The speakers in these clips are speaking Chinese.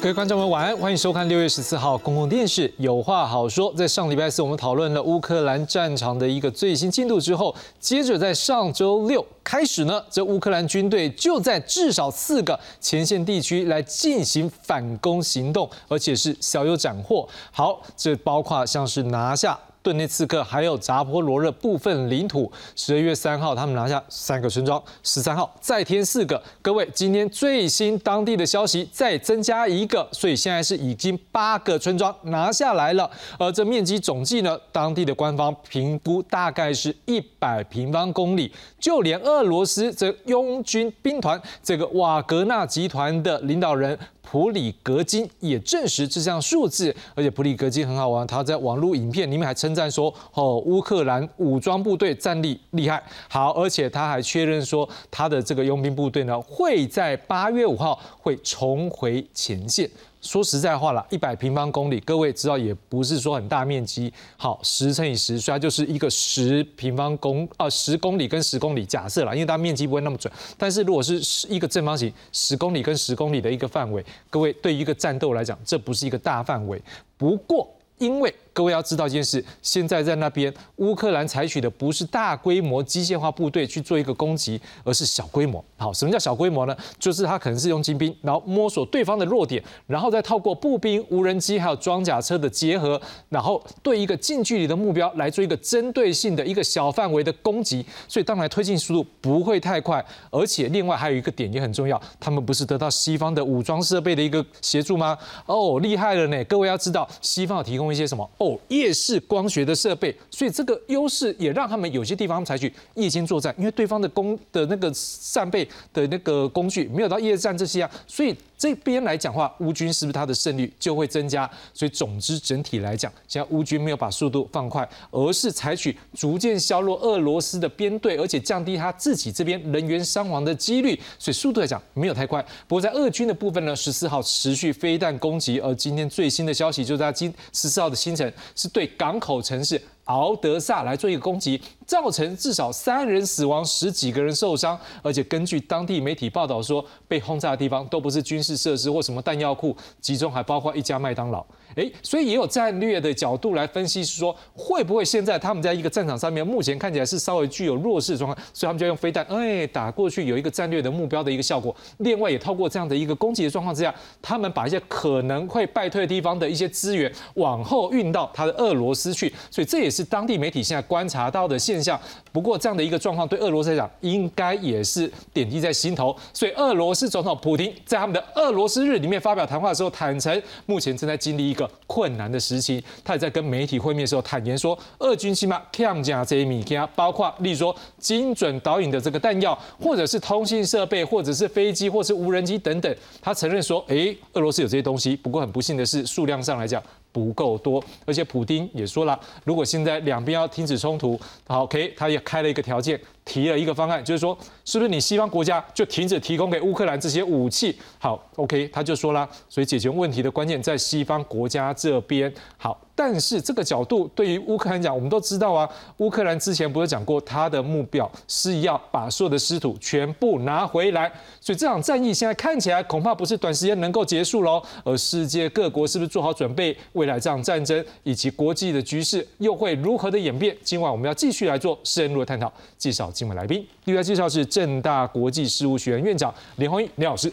各位观众们晚安，欢迎收看六月十四号公共电视有话好说。在上礼拜四，我们讨论了乌克兰战场的一个最新进度之后，接着在上周六开始呢，这乌克兰军队就在至少四个前线地区来进行反攻行动，而且是小有斩获。好，这包括像是拿下。顿涅茨克还有扎波罗热部分领土，十二月三号他们拿下三个村庄，十三号再添四个。各位，今天最新当地的消息再增加一个，所以现在是已经八个村庄拿下来了。而这面积总计呢，当地的官方评估大概是一百平方公里。就连俄罗斯这拥军兵团这个瓦格纳集团的领导人。普里格金也证实这项数字，而且普里格金很好玩，他在网络影片里面还称赞说：“哦，乌克兰武装部队战力厉害。”好，而且他还确认说，他的这个佣兵部队呢，会在八月五号会重回前线。说实在话啦，一百平方公里，各位知道也不是说很大面积。好，十乘以十，所以它就是一个十平方公啊，十公里跟十公里，假设啦，因为它面积不会那么准。但是如果是一个正方形，十公里跟十公里的一个范围，各位对于一个战斗来讲，这不是一个大范围。不过，因为各位要知道一件事，现在在那边乌克兰采取的不是大规模机械化部队去做一个攻击，而是小规模。好，什么叫小规模呢？就是他可能是用精兵，然后摸索对方的弱点，然后再透过步兵、无人机还有装甲车的结合，然后对一个近距离的目标来做一个针对性的一个小范围的攻击。所以当然推进速度不会太快，而且另外还有一个点也很重要，他们不是得到西方的武装设备的一个协助吗？哦，厉害了呢！各位要知道，西方有提供一些什么？夜视光学的设备，所以这个优势也让他们有些地方采取夜间作战，因为对方的工的那个扇贝的那个工具没有到夜战这些啊，所以。这边来讲话，乌军是不是他的胜率就会增加？所以总之整体来讲，现在乌军没有把速度放快，而是采取逐渐削弱俄罗斯的编队，而且降低他自己这边人员伤亡的几率。所以速度来讲没有太快。不过在俄军的部分呢，十四号持续飞弹攻击，而今天最新的消息就是在今十四号的清晨是对港口城市。敖德萨来做一个攻击，造成至少三人死亡，十几个人受伤。而且根据当地媒体报道说，被轰炸的地方都不是军事设施或什么弹药库，其中还包括一家麦当劳。哎，所以也有战略的角度来分析，是说会不会现在他们在一个战场上面，目前看起来是稍微具有弱势的状况，所以他们就用飞弹，哎，打过去有一个战略的目标的一个效果。另外也透过这样的一个攻击的状况之下，他们把一些可能会败退的地方的一些资源往后运到他的俄罗斯去，所以这也是当地媒体现在观察到的现象。不过这样的一个状况对俄罗斯来讲，应该也是点滴在心头。所以俄罗斯总统普京在他们的俄罗斯日里面发表谈话的时候，坦诚目前正在经历一个。困难的时期，他也在跟媒体会面的时候坦言说，俄军起码添加这一米加，包括例如说精准导引的这个弹药，或者是通信设备，或者是飞机，或是无人机等等。他承认说，哎，俄罗斯有这些东西，不过很不幸的是，数量上来讲。不够多，而且普京也说了，如果现在两边要停止冲突，好，OK，他也开了一个条件，提了一个方案，就是说，是不是你西方国家就停止提供给乌克兰这些武器？好，OK，他就说了，所以解决问题的关键在西方国家这边。好。但是这个角度对于乌克兰讲，我们都知道啊。乌克兰之前不是讲过，他的目标是要把所有的失土全部拿回来。所以这场战役现在看起来恐怕不是短时间能够结束喽。而世界各国是不是做好准备，未来这场战争以及国际的局势又会如何的演变？今晚我们要继续来做深入的探讨。介绍今晚来宾，第一位介绍是正大国际事务学院院长连宏毅连老师。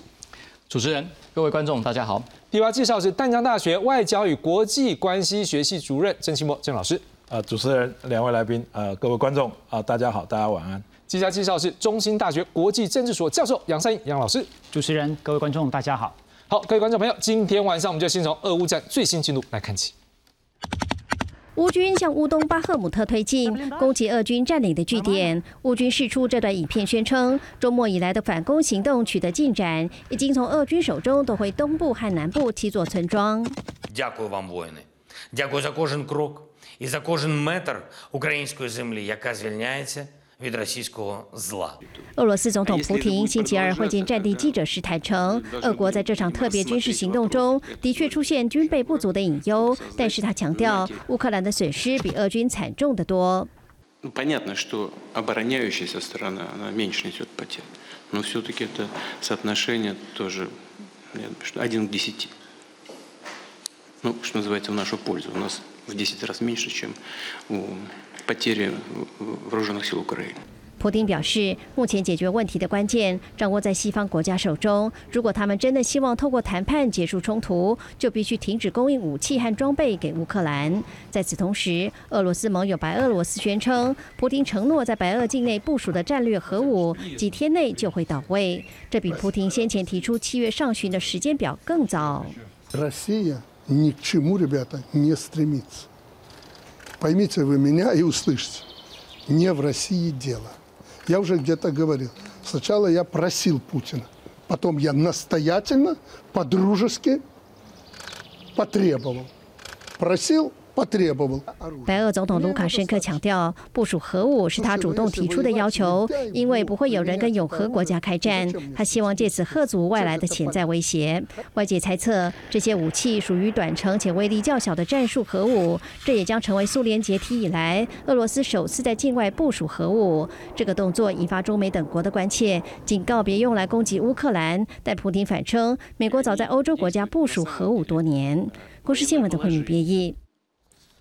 主持人，各位观众，大家好。第八介绍是淡江大学外交与国际关系学系主任郑清波郑老师。呃，主持人，两位来宾，呃，各位观众，啊，大家好，大家晚安。接下来介绍是中兴大学国际政治所教授杨善英杨老师。主持人，各位观众，大家好。好，各位观众朋友，今天晚上我们就先从俄乌战最新进度来看起。乌军向乌东巴赫姆特推进，攻击俄军占领的据点。乌军释出这段影片，宣称周末以来的反攻行动取得进展，已经从俄军手中夺回东部和南部七座村庄。Дякую вам, воїни. Дякую за кожен крок і за кожен метр української землі, яка звільняється. 俄罗斯总统普京星期二会见战地记者时坦诚，俄国在这场特别军事行动中的确出现军备不足的隐忧，但是他强调，乌克兰的损失比俄军惨重得多。Понятно, что обороняющаяся сторона она меньше несет потерь, но все-таки это соотношение тоже один к десяти. ну, что называется, в нашу пользу. У нас в 10 раз меньше, чем у потери вооруженных сил Украины. 普丁表示，目前解决问题的关键掌握在西方国家手中。如果他们真的希望透过谈判结束冲突，就必须停止供应武器和装备给乌克兰。在此同时，俄罗斯盟友白俄罗斯宣称，普丁承诺在白俄境内部署的战略核武几天内就会到位，这比普丁先前提出七月上旬的时间表更早。Россия Ни к чему, ребята, не стремится. Поймите вы меня и услышьте. Не в России дело. Я уже где-то говорил. Сначала я просил Путина, потом я настоятельно, по-дружески потребовал. Просил, 白俄总统卢卡申科强调，部署核武是他主动提出的要求，因为不会有人跟永和国家开战。他希望借此吓阻外来的潜在威胁。外界猜测，这些武器属于短程且威力较小的战术核武，这也将成为苏联解体以来俄罗斯首次在境外部署核武。这个动作引发中美等国的关切，警告别用来攻击乌克兰。但普京反称，美国早在欧洲国家部署核武多年。国事新闻的会民编译。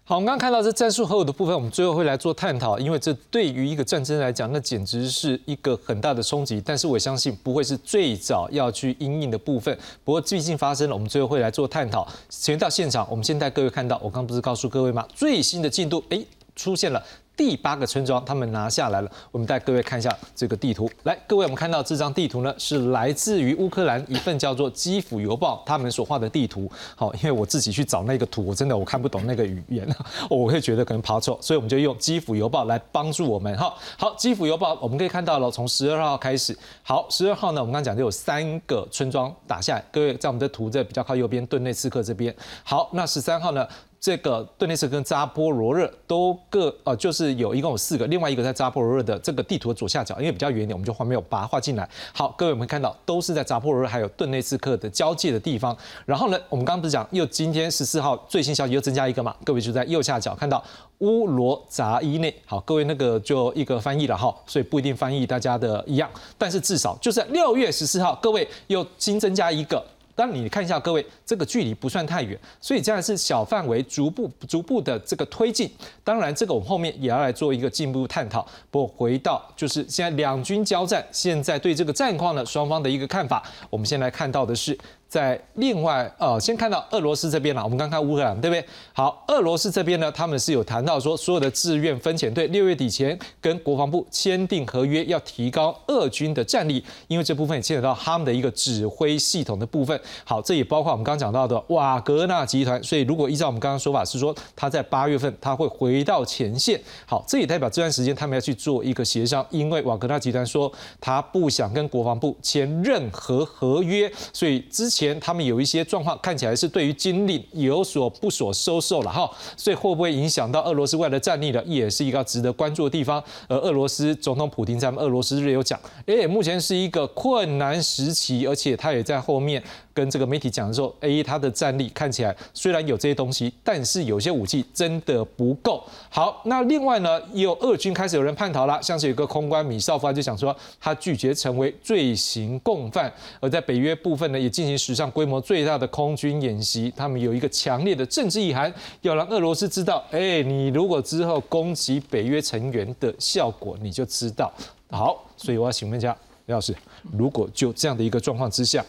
好，我们刚刚看到这战术核武的部分，我们最后会来做探讨，因为这对于一个战争来讲，那简直是一个很大的冲击。但是我相信不会是最早要去应应的部分。不过最近发生了，我们最后会来做探讨。先到现场，我们先带各位看到，我刚不是告诉各位吗？最新的进度，哎，出现了。第八个村庄，他们拿下来了。我们带各位看一下这个地图。来，各位，我们看到这张地图呢，是来自于乌克兰一份叫做《基辅邮报》他们所画的地图。好，因为我自己去找那个图，我真的我看不懂那个语言，我会觉得可能爬错，所以我们就用《基辅邮报》来帮助我们。哈，好，《基辅邮报》我们可以看到了，从十二号开始。好，十二号呢，我们刚讲就有三个村庄打下来。各位在我们的图在比较靠右边，顿内刺克这边。好，那十三号呢？这个顿涅茨跟扎波罗热都各呃，就是有一共有四个，另外一个在扎波罗热的这个地图的左下角，因为比较远一点，我们就画没有把它画进来。好，各位我们看到都是在扎波罗热还有顿内茨克的交界的地方。然后呢，我们刚刚不是讲又今天十四号最新消息又增加一个嘛？各位就在右下角看到乌罗扎伊内。好，各位那个就一个翻译了哈，所以不一定翻译大家的一样，但是至少就是六月十四号，各位又新增加一个。当你看一下，各位，这个距离不算太远，所以这样是小范围逐步逐步的这个推进。当然，这个我们后面也要来做一个进一步探讨。不过回到就是现在两军交战，现在对这个战况呢，双方的一个看法，我们先来看到的是。在另外，呃，先看到俄罗斯这边了。我们刚看乌克兰，对不对？好，俄罗斯这边呢，他们是有谈到说，所有的志愿分遣队六月底前跟国防部签订合约，要提高俄军的战力，因为这部分也牵扯到他们的一个指挥系统的部分。好，这也包括我们刚刚讲到的瓦格纳集团。所以，如果依照我们刚刚说法是说，他在八月份他会回到前线。好，这也代表这段时间他们要去做一个协商，因为瓦格纳集团说他不想跟国防部签任何合约，所以之前。他们有一些状况看起来是对于精力有所不所收受了哈，所以会不会影响到俄罗斯外的战力呢？也是一个值得关注的地方。而俄罗斯总统普京在俄罗斯日有讲，哎，目前是一个困难时期，而且他也在后面。跟这个媒体讲的时候，A 他的战力看起来虽然有这些东西，但是有些武器真的不够好。那另外呢，也有俄军开始有人叛逃了，像是有个空官米绍夫就想说，他拒绝成为罪行共犯。而在北约部分呢，也进行史上规模最大的空军演习，他们有一个强烈的政治意涵，要让俄罗斯知道，哎，你如果之后攻击北约成员的效果，你就知道。好，所以我要请问一下李老师，如果就这样的一个状况之下。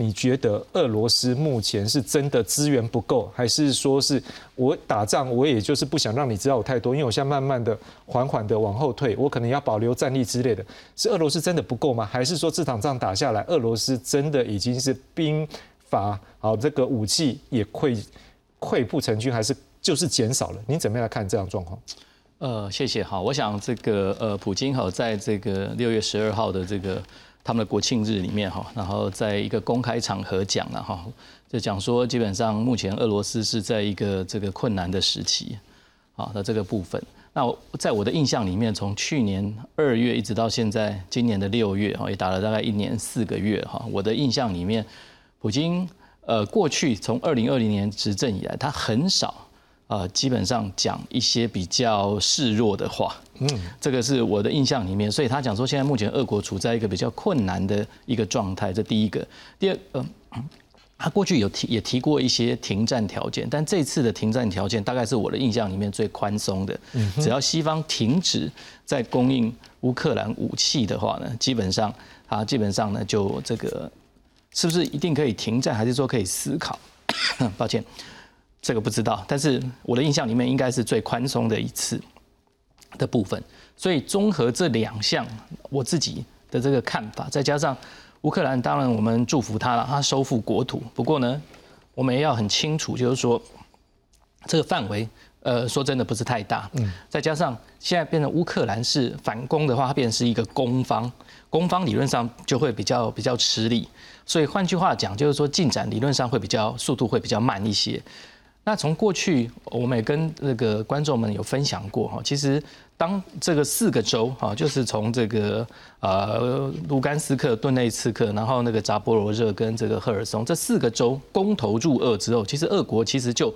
你觉得俄罗斯目前是真的资源不够，还是说是我打仗，我也就是不想让你知道我太多，因为我现在慢慢的、缓缓的往后退，我可能要保留战力之类的。是俄罗斯真的不够吗？还是说这场仗打下来，俄罗斯真的已经是兵乏，好这个武器也溃溃不成军，还是就是减少了？您怎么样来看这样状况？呃，谢谢。好，我想这个呃，普京好在这个六月十二号的这个。他们的国庆日里面哈，然后在一个公开场合讲了哈，就讲说基本上目前俄罗斯是在一个这个困难的时期，啊的这个部分。那在我的印象里面，从去年二月一直到现在今年的六月哈，也打了大概一年四个月哈。我的印象里面，普京呃过去从二零二零年执政以来，他很少。呃，基本上讲一些比较示弱的话，嗯，这个是我的印象里面，所以他讲说现在目前俄国处在一个比较困难的一个状态，这第一个。第二，呃，他过去有提也提过一些停战条件，但这次的停战条件大概是我的印象里面最宽松的。只要西方停止在供应乌克兰武器的话呢，基本上啊，基本上呢就这个是不是一定可以停战，还是说可以思考？抱歉，这个不知道。但是我的印象里面应该是最宽松的一次的部分。所以综合这两项，我自己的这个看法，再加上。乌克兰当然，我们祝福他了，他收复国土。不过呢，我们也要很清楚，就是说这个范围，呃，说真的不是太大。嗯。再加上现在变成乌克兰是反攻的话，它变成是一个攻方，攻方理论上就会比较比较吃力。所以换句话讲，就是说进展理论上会比较速度会比较慢一些。那从过去，我们也跟那个观众们有分享过哈，其实当这个四个州哈，就是从这个呃卢甘斯克、顿内茨克，然后那个扎波罗热跟这个赫尔松这四个州公投入俄之后，其实俄国其实就。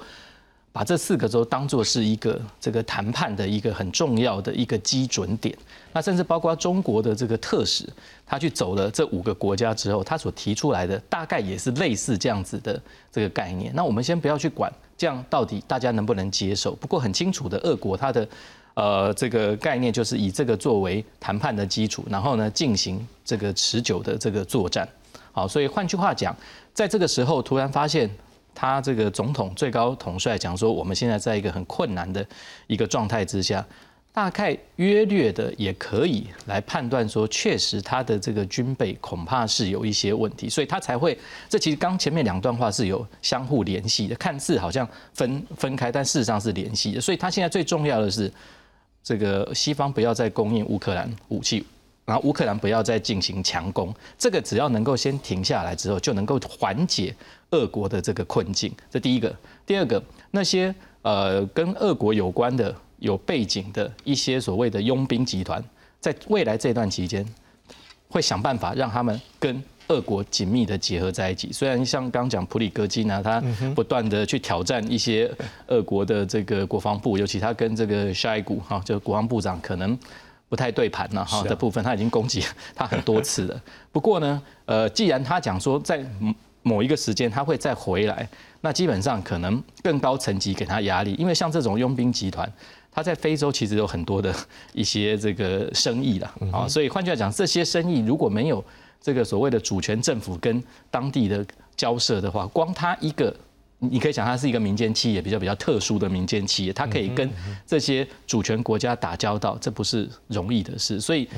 把这四个州当作是一个这个谈判的一个很重要的一个基准点，那甚至包括中国的这个特使，他去走了这五个国家之后，他所提出来的大概也是类似这样子的这个概念。那我们先不要去管这样到底大家能不能接受，不过很清楚的，俄国它的呃这个概念就是以这个作为谈判的基础，然后呢进行这个持久的这个作战。好，所以换句话讲，在这个时候突然发现。他这个总统最高统帅讲说，我们现在在一个很困难的一个状态之下，大概约略的也可以来判断说，确实他的这个军备恐怕是有一些问题，所以他才会。这其实刚前面两段话是有相互联系的，看似好像分 分开，但事实上是联系的。所以他现在最重要的是，这个西方不要再供应乌克兰武器。然后乌克兰不要再进行强攻，这个只要能够先停下来之后，就能够缓解俄国的这个困境。这第一个，第二个，那些呃跟俄国有关的有背景的一些所谓的佣兵集团，在未来这段期间，会想办法让他们跟俄国紧密的结合在一起。虽然像刚讲普里戈金呢，他不断的去挑战一些俄国的这个国防部，尤其他跟这个沙伊古哈，就国防部长可能。不太对盘了哈的部分，他已经攻击 他很多次了。不过呢，呃，既然他讲说在某一个时间他会再回来，那基本上可能更高层级给他压力，因为像这种佣兵集团，他在非洲其实有很多的一些这个生意了啊。所以换句话讲，这些生意如果没有这个所谓的主权政府跟当地的交涉的话，光他一个。你可以想，它是一个民间企业，比较比较特殊的民间企业，它可以跟这些主权国家打交道，这不是容易的事。所以，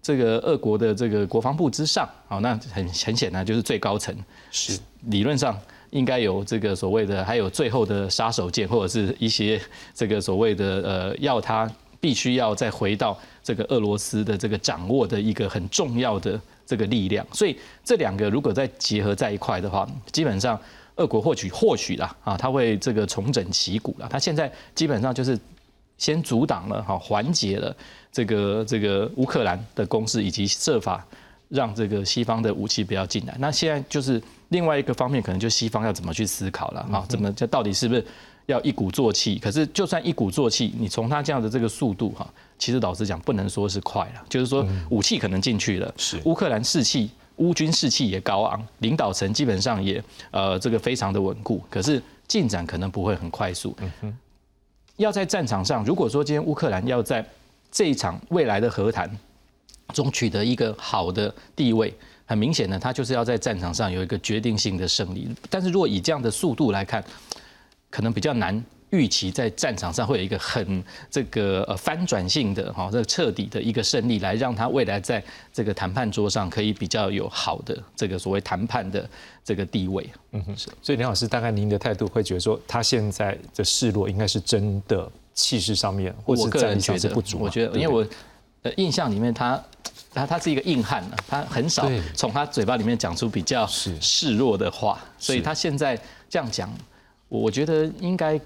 这个俄国的这个国防部之上，好，那很很显然就是最高层，是理论上应该有这个所谓的，还有最后的杀手锏，或者是一些这个所谓的呃，要他必须要再回到这个俄罗斯的这个掌握的一个很重要的这个力量。所以，这两个如果再结合在一块的话，基本上。俄国或许或许啦啊，他会这个重整旗鼓了。他现在基本上就是先阻挡了哈，缓解了这个这个乌克兰的攻势，以及设法让这个西方的武器不要进来。那现在就是另外一个方面，可能就西方要怎么去思考了啊？怎么这到底是不是要一鼓作气？可是就算一鼓作气，你从他这样的这个速度哈，其实老实讲不能说是快了，就是说武器可能进去了，是乌克兰士气。乌军士气也高昂，领导层基本上也呃这个非常的稳固，可是进展可能不会很快速。要在战场上，如果说今天乌克兰要在这一场未来的和谈中取得一个好的地位，很明显呢，他就是要在战场上有一个决定性的胜利。但是如果以这样的速度来看，可能比较难。预期在战场上会有一个很这个呃翻转性的哈，这个彻底的一个胜利，来让他未来在这个谈判桌上可以比较有好的这个所谓谈判的这个地位。嗯哼，所以林老师大概您的态度会觉得说，他现在的示弱应该是真的气势上面，或是战力上是不足。我觉得，因为我呃印象里面，他他他是一个硬汉呢，他很少从他嘴巴里面讲出比较示弱的话，所以他现在这样讲，我觉得应该。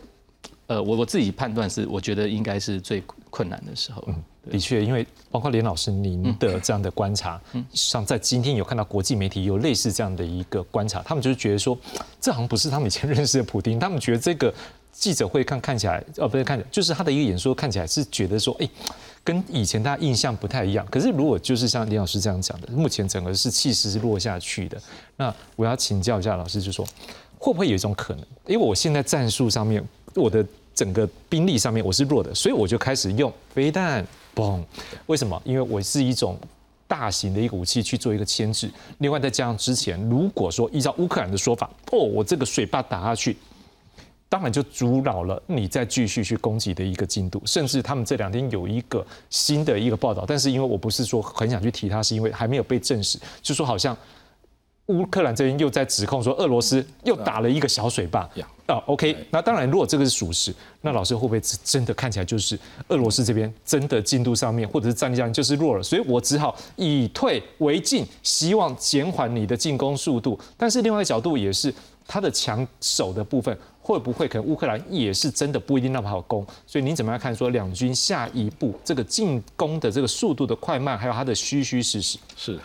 呃，我我自己判断是，我觉得应该是最困难的时候。嗯，的确，因为包括连老师您的这样的观察，嗯，像在今天有看到国际媒体有类似这样的一个观察，他们就是觉得说，这好像不是他们以前 认识的普丁，他们觉得这个记者会看看起来，哦，不是看，就是他的一个演说看起来是觉得说，哎，跟以前大家印象不太一样。可是如果就是像林老师这样讲的，目前整个是气势是落下去的。那我要请教一下老师，就说会不会有一种可能？因为我现在战术上面，我的整个兵力上面我是弱的，所以我就开始用飞弹，嘣！为什么？因为我是一种大型的一个武器去做一个牵制。另外再加上之前，如果说依照乌克兰的说法，哦，我这个水坝打下去。当然就阻扰了你再继续去攻击的一个进度，甚至他们这两天有一个新的一个报道，但是因为我不是说很想去提它，是因为还没有被证实，就说好像乌克兰这边又在指控说俄罗斯又打了一个小水坝。啊，OK，那当然如果这个是属实，那老师会不会真的看起来就是俄罗斯这边真的进度上面或者是战力上就是弱了，所以我只好以退为进，希望减缓你的进攻速度。但是另外一个角度也是他的强手的部分。会不会可能乌克兰也是真的不一定那么好攻？所以您怎么样看说两军下一步这个进攻的这个速度的快慢，还有它的虚虚实实？是，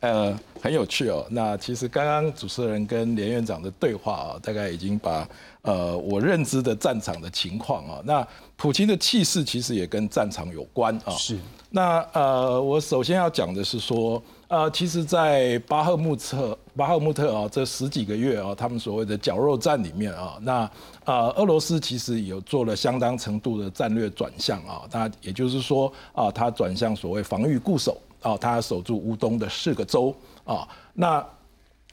呃，很有趣哦。那其实刚刚主持人跟连院长的对话啊，大概已经把呃我认知的战场的情况啊，那普京的气势其实也跟战场有关啊。是。那呃，我首先要讲的是说。呃，其实，在巴赫穆特、巴赫穆特啊，这十几个月啊，他们所谓的绞肉战里面啊，那呃，俄罗斯其实有做了相当程度的战略转向啊，那也就是说啊，它转向所谓防御固守哦，他守住乌东的四个州啊，那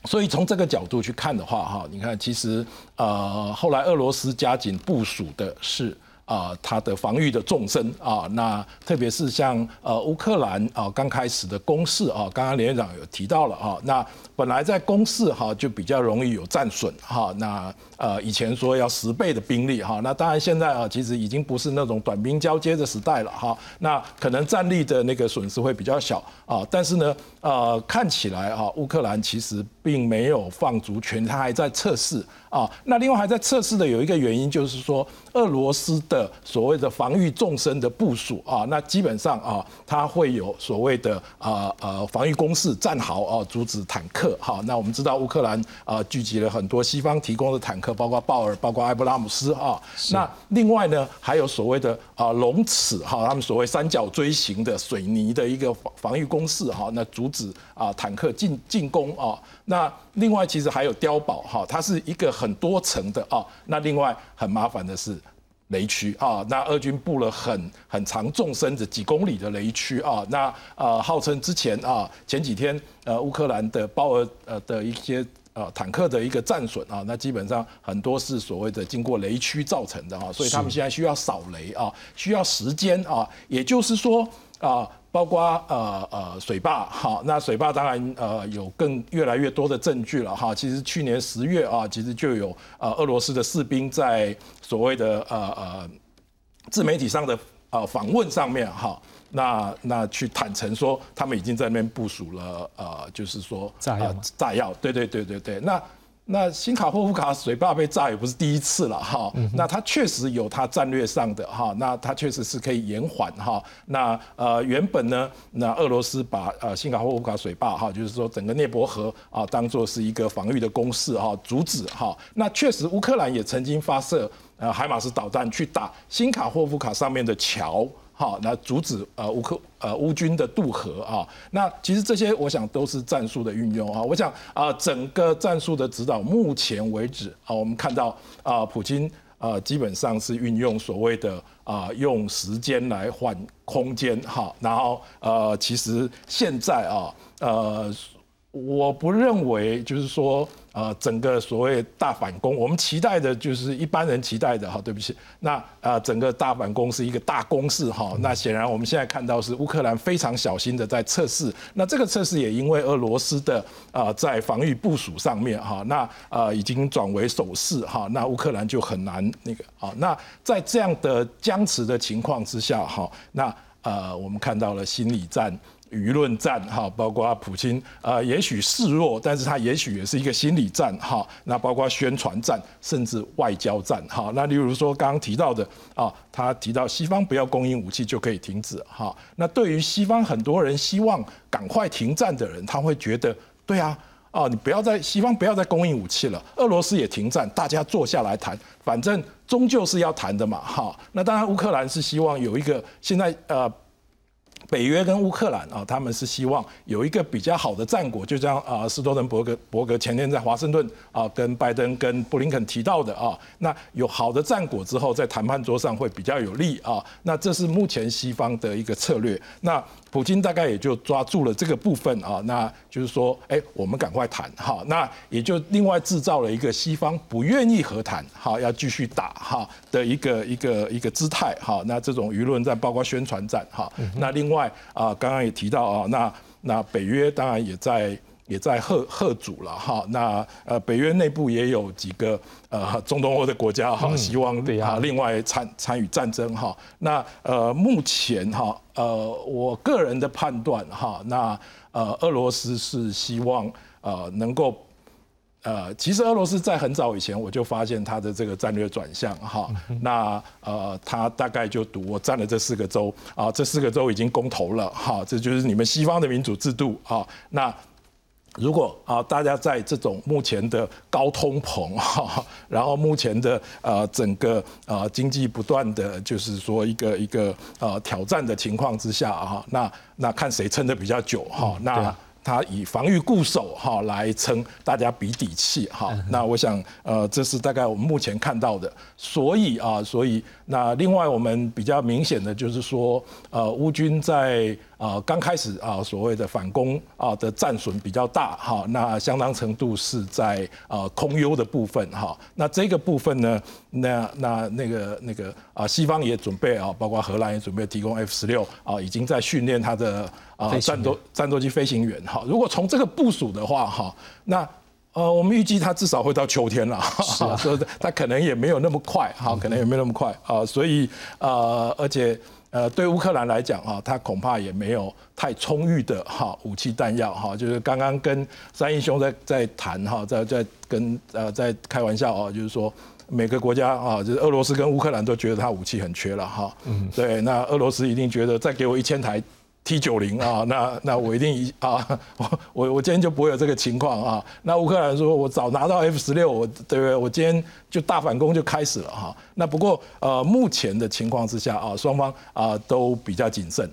所以从这个角度去看的话哈，你看，其实呃，后来俄罗斯加紧部署的是。啊，它的防御的纵深啊，那特别是像呃乌克兰啊刚开始的攻势啊，刚刚连长有提到了啊，那本来在攻势哈就比较容易有战损哈，那呃以前说要十倍的兵力哈，那当然现在啊其实已经不是那种短兵交接的时代了哈，那可能战力的那个损失会比较小啊，但是呢呃看起来哈乌克兰其实并没有放足全，他还在测试。啊，那另外还在测试的有一个原因，就是说俄罗斯的所谓的防御纵深的部署啊，那基本上啊，它会有所谓的啊呃防御工事战壕啊，阻止坦克。好，那我们知道乌克兰啊聚集了很多西方提供的坦克，包括豹尔，包括埃布拉姆斯啊。那另外呢，还有所谓的啊龙齿哈，他们所谓三角锥形的水泥的一个防防御工事哈，那阻止啊坦克进进攻啊。那另外其实还有碉堡哈，它是一个很多层的啊。那另外很麻烦的是雷区啊。那俄军布了很很长纵深的几公里的雷区啊。那呃号称之前啊前几天呃乌克兰的包尔呃的一些呃坦克的一个战损啊，那基本上很多是所谓的经过雷区造成的啊。所以他们现在需要扫雷啊，需要时间啊。也就是说啊。包括呃呃水坝，好，那水坝当然呃有更越来越多的证据了哈。其实去年十月啊，其实就有呃俄罗斯的士兵在所谓的呃呃自媒体上的呃访问上面哈，那那去坦诚说他们已经在那边部署了呃，就是说炸药炸药，对对对对对，那。那新卡霍夫卡水坝被炸也不是第一次了哈，那它确实有它战略上的哈，那它确实是可以延缓哈。那呃原本呢，那俄罗斯把呃新卡霍夫卡水坝哈，就是说整个涅伯河啊，当做是一个防御的攻势哈，阻止哈。那确实乌克兰也曾经发射呃海马斯导弹去打新卡霍夫卡上面的桥。好，那阻止呃乌克呃乌军的渡河啊，那其实这些我想都是战术的运用啊。我想啊，整个战术的指导，目前为止啊，我们看到啊，普京啊基本上是运用所谓的啊用时间来换空间哈，然后呃其实现在啊呃我不认为就是说。呃，整个所谓大反攻，我们期待的就是一般人期待的哈。对不起，那呃，整个大反攻是一个大攻势哈。那显然我们现在看到是乌克兰非常小心的在测试。那这个测试也因为俄罗斯的啊在防御部署上面哈，那呃已经转为守势哈。那乌克兰就很难那个啊。那在这样的僵持的情况之下哈，那呃我们看到了心理战。舆论战哈，包括普京啊，也许示弱，但是他也许也是一个心理战哈。那包括宣传战，甚至外交战哈。那例如说刚刚提到的啊，他提到西方不要供应武器就可以停止哈。那对于西方很多人希望赶快停战的人，他会觉得对啊，啊你不要再西方不要再供应武器了，俄罗斯也停战，大家坐下来谈，反正终究是要谈的嘛哈。那当然乌克兰是希望有一个现在呃。北约跟乌克兰啊，他们是希望有一个比较好的战果，就像啊，斯多滕伯格伯格前天在华盛顿啊，跟拜登跟布林肯提到的啊，那有好的战果之后，在谈判桌上会比较有利啊。那这是目前西方的一个策略。那普京大概也就抓住了这个部分啊，那就是说，哎，我们赶快谈哈，那也就另外制造了一个西方不愿意和谈哈，要继续打哈的一个一个一个姿态哈。那这种舆论战，包括宣传战哈。那另外啊，刚刚也提到啊，那那北约当然也在。也在贺贺主了哈，那呃北约内部也有几个呃中东欧的国家哈，希望啊另外参参与战争哈，那呃目前哈呃我个人的判断哈，那呃俄罗斯是希望呃能够呃其实俄罗斯在很早以前我就发现它的这个战略转向哈，那呃他大概就赌我占了这四个州啊，这四个州已经公投了哈，这就是你们西方的民主制度啊，那。如果啊，大家在这种目前的高通膨哈，然后目前的呃整个呃经济不断的就是说一个一个呃挑战的情况之下啊，那那看谁撑得比较久哈，那。他以防御固守哈来撑大家比底气哈，那我想呃这是大概我们目前看到的，所以啊所以那另外我们比较明显的就是说呃乌军在啊刚开始啊所谓的反攻啊的战损比较大哈，那相当程度是在啊空优的部分哈，那这个部分呢那那那个那个啊西方也准备啊包括荷兰也准备提供 F 十六啊已经在训练它的。啊，战斗战斗机飞行员哈，如果从这个部署的话哈，那呃，我们预计它至少会到秋天了，所以它可能也没有那么快哈，可能也没有那么快啊，所以呃，而且呃，对乌克兰来讲哈，他恐怕也没有太充裕的哈武器弹药哈，就是刚刚跟三英兄在在谈哈，在在跟呃在开玩笑啊，就是说每个国家啊，就是俄罗斯跟乌克兰都觉得他武器很缺了哈，嗯，对，那俄罗斯一定觉得再给我一千台。T 九零啊，那那我一定一啊，我我我今天就不会有这个情况啊。那乌克兰说，我早拿到 F 十六，我对不对？我今天就大反攻就开始了哈。那不过呃，目前的情况之下啊，双方啊都比较谨慎。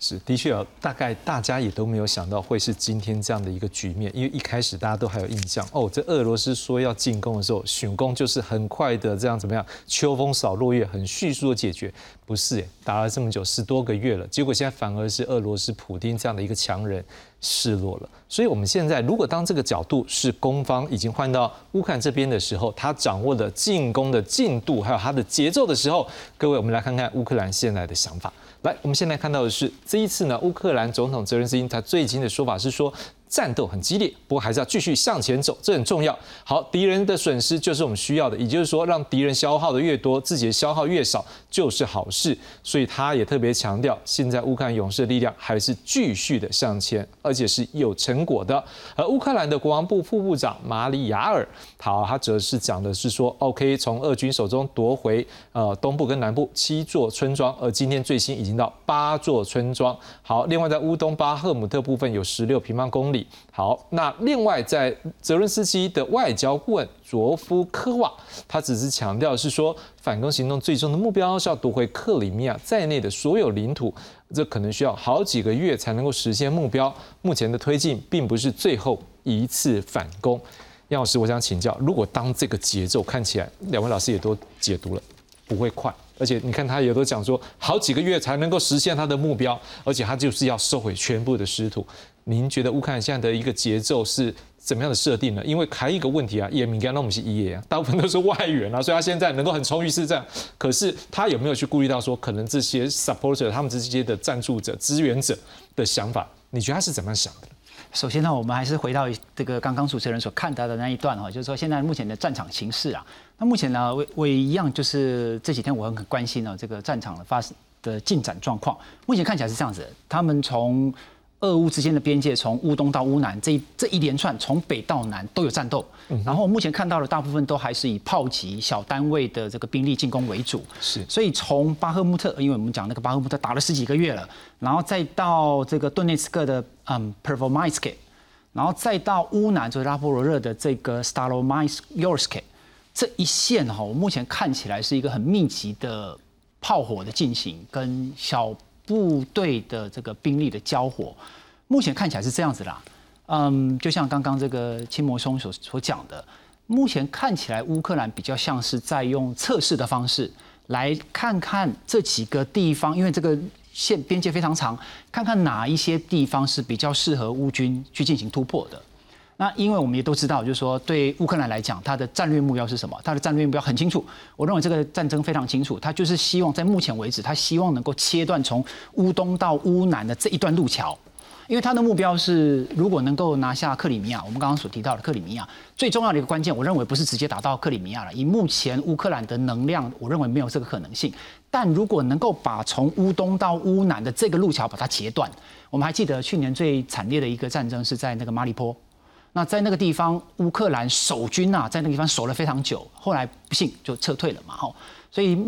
是，的确啊，大概大家也都没有想到会是今天这样的一个局面，因为一开始大家都还有印象哦，这俄罗斯说要进攻的时候，巡攻就是很快的这样怎么样，秋风扫落叶，很迅速的解决，不是？打了这么久十多个月了，结果现在反而是俄罗斯普京这样的一个强人示弱了。所以，我们现在如果当这个角度是攻方已经换到乌克兰这边的时候，他掌握了进攻的进度还有他的节奏的时候，各位，我们来看看乌克兰现在的想法。来，我们现在看到的是这一次呢，乌克兰总统泽连斯基他最近的说法是说。战斗很激烈，不过还是要继续向前走，这很重要。好，敌人的损失就是我们需要的，也就是说，让敌人消耗的越多，自己的消耗越少，就是好事。所以他也特别强调，现在乌克兰勇士的力量还是继续的向前，而且是有成果的。而乌克兰的国防部副部长马里亚尔，好，他则是讲的是说，OK，从俄军手中夺回呃东部跟南部七座村庄，而今天最新已经到八座村庄。好，另外在乌东巴赫姆特部分有十六平方公里。好，那另外在泽伦斯基的外交顾问卓夫科瓦，他只是强调是说，反攻行动最终的目标是要夺回克里米亚在内的所有领土，这可能需要好几个月才能够实现目标。目前的推进并不是最后一次反攻。杨老师，我想请教，如果当这个节奏看起来，两位老师也都解读了，不会快，而且你看他也都讲说，好几个月才能够实现他的目标，而且他就是要收回全部的失土。您觉得乌克兰现在的一个节奏是怎么样的设定呢？因为还有一个问题啊，也敏感到我们是一啊，大部分都是外援啊，所以他现在能够很充裕是这样。可是他有没有去顾虑到说，可能这些 supporter 他们这些的赞助者、支援者的想法？你觉得他是怎么想的？首先呢，我们还是回到这个刚刚主持人所看到的那一段哈，就是说现在目前的战场形势啊。那目前呢，我我也一样，就是这几天我很关心呢这个战场的发生的进展状况。目前看起来是这样子，他们从俄乌之间的边界，从乌东到乌南，这一这一连串从北到南都有战斗。然后目前看到的大部分都还是以炮击小单位的这个兵力进攻为主。是，所以从巴赫穆特，因为我们讲那个巴赫穆特打了十几个月了，然后再到这个顿涅茨克的嗯 p e r v o m y s k 然后再到乌南就是拉波罗热的这个 s t a r o m y s y o r s k 这一线哈，我目前看起来是一个很密集的炮火的进行跟小。部队的这个兵力的交火，目前看起来是这样子啦。嗯，就像刚刚这个青魔松所所讲的，目前看起来乌克兰比较像是在用测试的方式来看看这几个地方，因为这个线边界非常长，看看哪一些地方是比较适合乌军去进行突破的。那因为我们也都知道，就是说对乌克兰来讲，它的战略目标是什么？它的战略目标很清楚。我认为这个战争非常清楚，它就是希望在目前为止，它希望能够切断从乌东到乌南的这一段路桥，因为它的目标是，如果能够拿下克里米亚，我们刚刚所提到的克里米亚，最重要的一个关键，我认为不是直接打到克里米亚了。以目前乌克兰的能量，我认为没有这个可能性。但如果能够把从乌东到乌南的这个路桥把它截断，我们还记得去年最惨烈的一个战争是在那个马里坡。那在那个地方，乌克兰守军呐，在那个地方守了非常久，后来不幸就撤退了嘛，哈。所以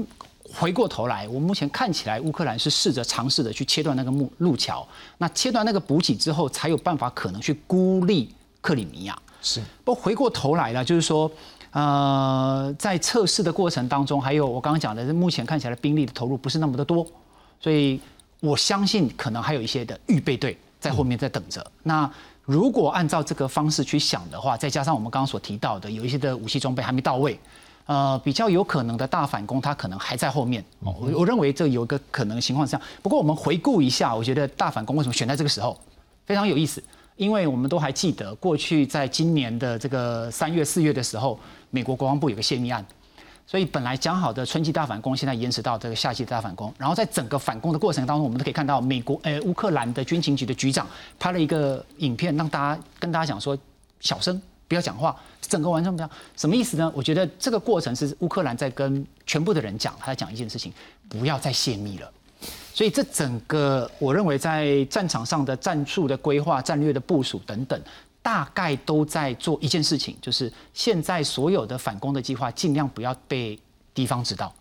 回过头来，我目前看起来，乌克兰是试着尝试着去切断那个木路桥，那切断那个补给之后，才有办法可能去孤立克里米亚。是。不回过头来了，就是说，呃，在测试的过程当中，还有我刚刚讲的，目前看起来兵力的投入不是那么的多，所以我相信可能还有一些的预备队在后面在等着。那。如果按照这个方式去想的话，再加上我们刚刚所提到的，有一些的武器装备还没到位，呃，比较有可能的大反攻，它可能还在后面。我我认为这有一个可能情况是这样。不过我们回顾一下，我觉得大反攻为什么选在这个时候，非常有意思，因为我们都还记得过去在今年的这个三月四月的时候，美国国防部有个泄密案。所以本来讲好的春季大反攻，现在延迟到这个夏季大反攻。然后在整个反攻的过程当中，我们都可以看到美国呃乌克兰的军情局的局长拍了一个影片，让大家跟大家讲说小声不要讲话，整个完全不要什么意思呢？我觉得这个过程是乌克兰在跟全部的人讲，他在讲一件事情，不要再泄密了。所以这整个我认为在战场上的战术的规划、战略的部署等等。大概都在做一件事情，就是现在所有的反攻的计划尽量不要被敌方知道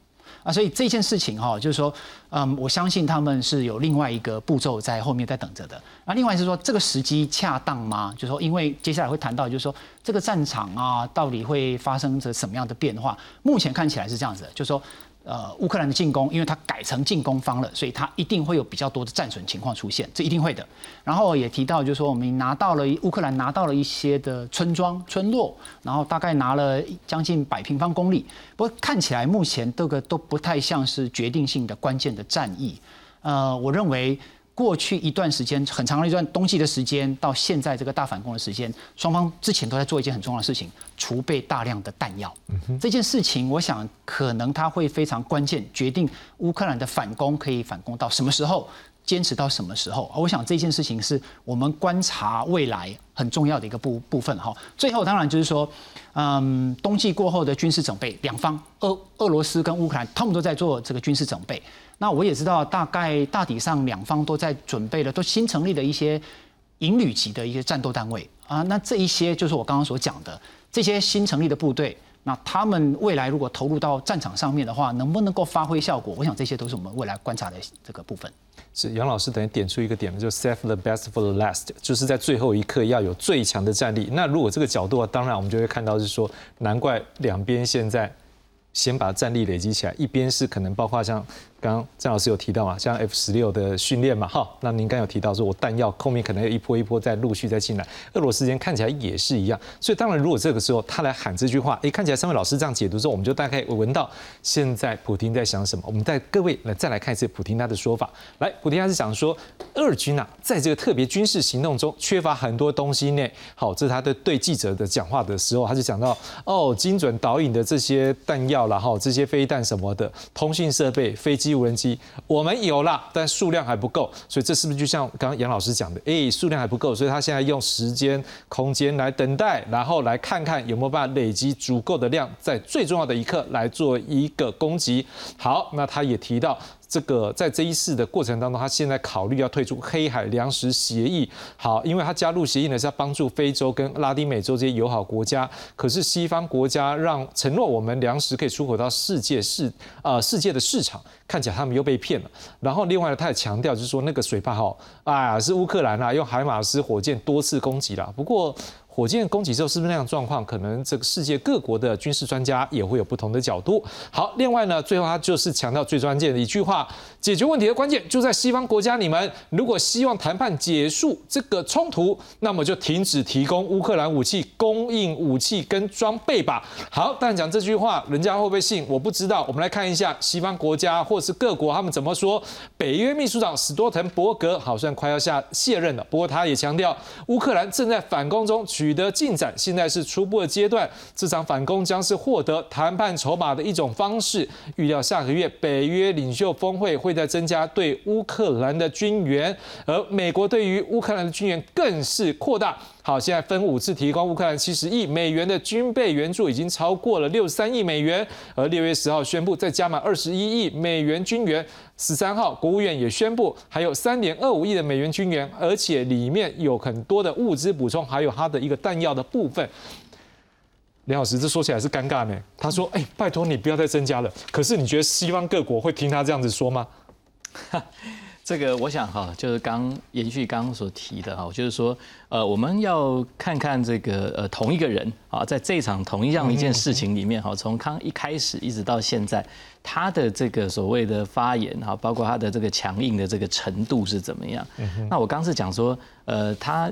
啊，所以这件事情哈，就是说，嗯，我相信他们是有另外一个步骤在后面在等着的。那另外是说，这个时机恰当吗？就是说，因为接下来会谈到，就是说这个战场啊，到底会发生着什么样的变化？目前看起来是这样子，就是说。呃，乌克兰的进攻，因为它改成进攻方了，所以它一定会有比较多的战损情况出现，这一定会的。然后也提到，就是说我们拿到了乌克兰拿到了一些的村庄、村落，然后大概拿了将近百平方公里。不过看起来目前这个都不太像是决定性的关键的战役。呃，我认为。过去一段时间，很长的一段冬季的时间，到现在这个大反攻的时间，双方之前都在做一件很重要的事情，储备大量的弹药。这件事情，我想可能它会非常关键，决定乌克兰的反攻可以反攻到什么时候，坚持到什么时候。我想这件事情是我们观察未来很重要的一个部部分哈。最后，当然就是说，嗯，冬季过后的军事准备，两方俄俄罗斯跟乌克兰，他们都在做这个军事准备。那我也知道，大概大体上两方都在准备了，都新成立的一些营旅级的一些战斗单位啊。那这一些就是我刚刚所讲的这些新成立的部队，那他们未来如果投入到战场上面的话，能不能够发挥效果？我想这些都是我们未来观察的这个部分。是杨老师等于点出一个点，就 save the best for the last，就是在最后一刻要有最强的战力。那如果这个角度啊，当然我们就会看到是说，难怪两边现在先把战力累积起来，一边是可能包括像。刚刚郑老师有提到嘛，像 F 十六的训练嘛，哈，那您刚有提到说，我弹药后面可能有一波一波在陆续在进来，俄罗斯间看起来也是一样，所以当然如果这个时候他来喊这句话，哎，看起来三位老师这样解读之后，我们就大概闻到现在普京在想什么。我们带各位来再来看一次普京他的说法，来，普京他是讲说，俄军啊，在这个特别军事行动中缺乏很多东西呢。好，这是他的对记者的讲话的时候，他就讲到，哦，精准导引的这些弹药然后这些飞弹什么的，通讯设备，飞机。无人机我们有了，但数量还不够，所以这是不是就像刚刚杨老师讲的？哎，数量还不够，所以他现在用时间、空间来等待，然后来看看有没有办法累积足够的量，在最重要的一刻来做一个攻击。好，那他也提到。这个在这一次的过程当中，他现在考虑要退出黑海粮食协议。好，因为他加入协议呢是要帮助非洲跟拉丁美洲这些友好国家。可是西方国家让承诺我们粮食可以出口到世界市呃世界的市场，看起来他们又被骗了。然后另外呢，他也强调就是说那个水坝哈啊是乌克兰啊用海马斯火箭多次攻击了。不过。火箭攻击之后是不是那样状况？可能这个世界各国的军事专家也会有不同的角度。好，另外呢，最后他就是强调最关键的一句话：解决问题的关键就在西方国家。你们如果希望谈判结束这个冲突，那么就停止提供乌克兰武器、供应武器跟装备吧。好，但讲这句话，人家会不会信？我不知道。我们来看一下西方国家或是各国他们怎么说。北约秘书长史多滕伯格好像快要下卸任了，不过他也强调，乌克兰正在反攻中取得进展，现在是初步的阶段。这场反攻将是获得谈判筹码的一种方式。预料下个月北约领袖峰会会在增加对乌克兰的军援，而美国对于乌克兰的军援更是扩大。好，现在分五次提供乌克兰七十亿美元的军备援助，已经超过了六十三亿美元。而六月十号宣布再加码二十一亿美元军援，十三号国务院也宣布还有三点二五亿的美元军援，而且里面有很多的物资补充，还有它的一个弹药的部分。梁老师，这说起来是尴尬呢。他说：“哎，拜托你不要再增加了。”可是你觉得西方各国会听他这样子说吗？这个我想哈，就是刚延续刚刚所提的哈，就是说，呃，我们要看看这个呃同一个人啊，在这场同一样一件事情里面哈，从刚一开始一直到现在，他的这个所谓的发言哈，包括他的这个强硬的这个程度是怎么样？那我刚是讲说，呃，他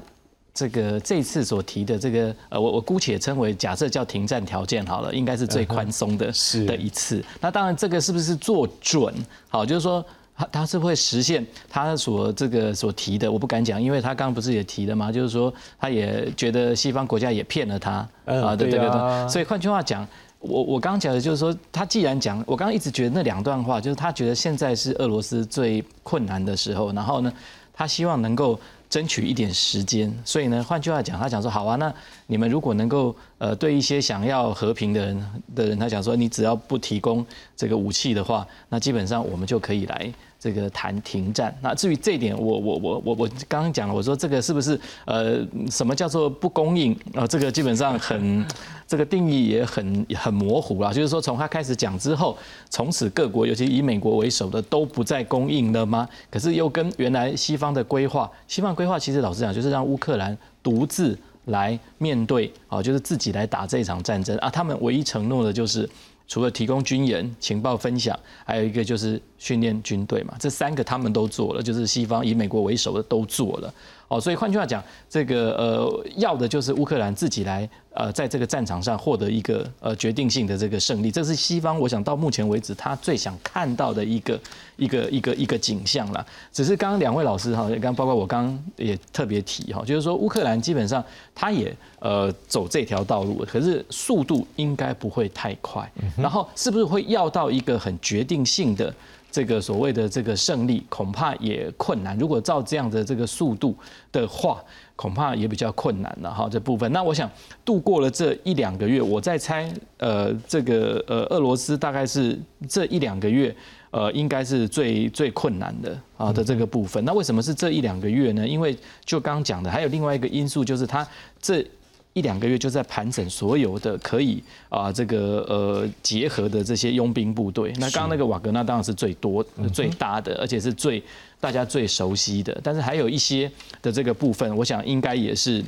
这个这次所提的这个呃，我我姑且称为假设叫停战条件好了，应该是最宽松的的一次。那当然这个是不是做准？好，就是说。他他是会实现他所这个所提的，我不敢讲，因为他刚刚不是也提了嘛？就是说他也觉得西方国家也骗了他啊，对对对。所以换句话讲，我我刚刚讲的就是说，他既然讲，我刚刚一直觉得那两段话，就是他觉得现在是俄罗斯最困难的时候，然后呢，他希望能够争取一点时间。所以呢，换句话讲，他讲说好啊，那你们如果能够呃对一些想要和平的人的人，他讲说你只要不提供这个武器的话，那基本上我们就可以来。这个谈停战，那至于这一点，我我我我我刚刚讲了，我说这个是不是呃什么叫做不供应啊？这个基本上很这个定义也很很模糊啦。就是说从他开始讲之后，从此各国尤其以美国为首的都不再供应了吗？可是又跟原来西方的规划，西方规划其实老实讲就是让乌克兰独自来面对啊，就是自己来打这场战争啊。他们唯一承诺的就是除了提供军援、情报分享，还有一个就是。训练军队嘛，这三个他们都做了，就是西方以美国为首的都做了。哦，所以换句话讲，这个呃要的就是乌克兰自己来呃在这个战场上获得一个呃决定性的这个胜利，这是西方我想到目前为止他最想看到的一个一个一个一个景象了。只是刚刚两位老师哈，刚包括我刚刚也特别提哈，就是说乌克兰基本上他也呃走这条道路，可是速度应该不会太快，然后是不是会要到一个很决定性的？这个所谓的这个胜利恐怕也困难。如果照这样的这个速度的话，恐怕也比较困难了哈。这部分，那我想度过了这一两个月，我在猜，呃，这个呃，俄罗斯大概是这一两个月，呃，应该是最最困难的啊的这个部分。那为什么是这一两个月呢？因为就刚刚讲的，还有另外一个因素，就是它这。一两个月就在盘整所有的可以啊，这个呃结合的这些佣兵部队。那刚刚那个瓦格纳当然是最多、最大的，而且是最大家最熟悉的。但是还有一些的这个部分，我想应该也是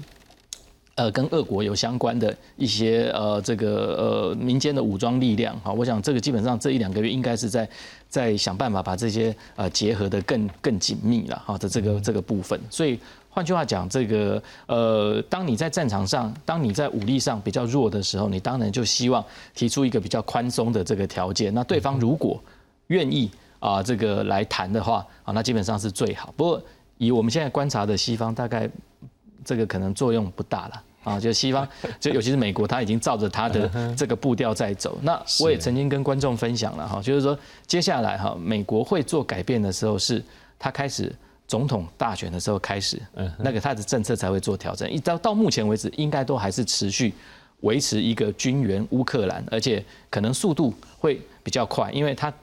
呃跟俄国有相关的一些呃这个呃民间的武装力量。哈，我想这个基本上这一两个月应该是在在想办法把这些呃结合的更更紧密了哈的这个这个部分。所以。换句话讲，这个呃，当你在战场上，当你在武力上比较弱的时候，你当然就希望提出一个比较宽松的这个条件。那对方如果愿意啊，这个来谈的话啊，那基本上是最好。不过以我们现在观察的西方，大概这个可能作用不大了啊。就西方，就尤其是美国，他已经照着他的这个步调在走。那我也曾经跟观众分享了哈，就是说接下来哈，美国会做改变的时候，是他开始。总统大选的时候开始，那个他的政策才会做调整。一到到目前为止，应该都还是持续维持一个军援乌克兰，而且可能速度会比较快，因为他。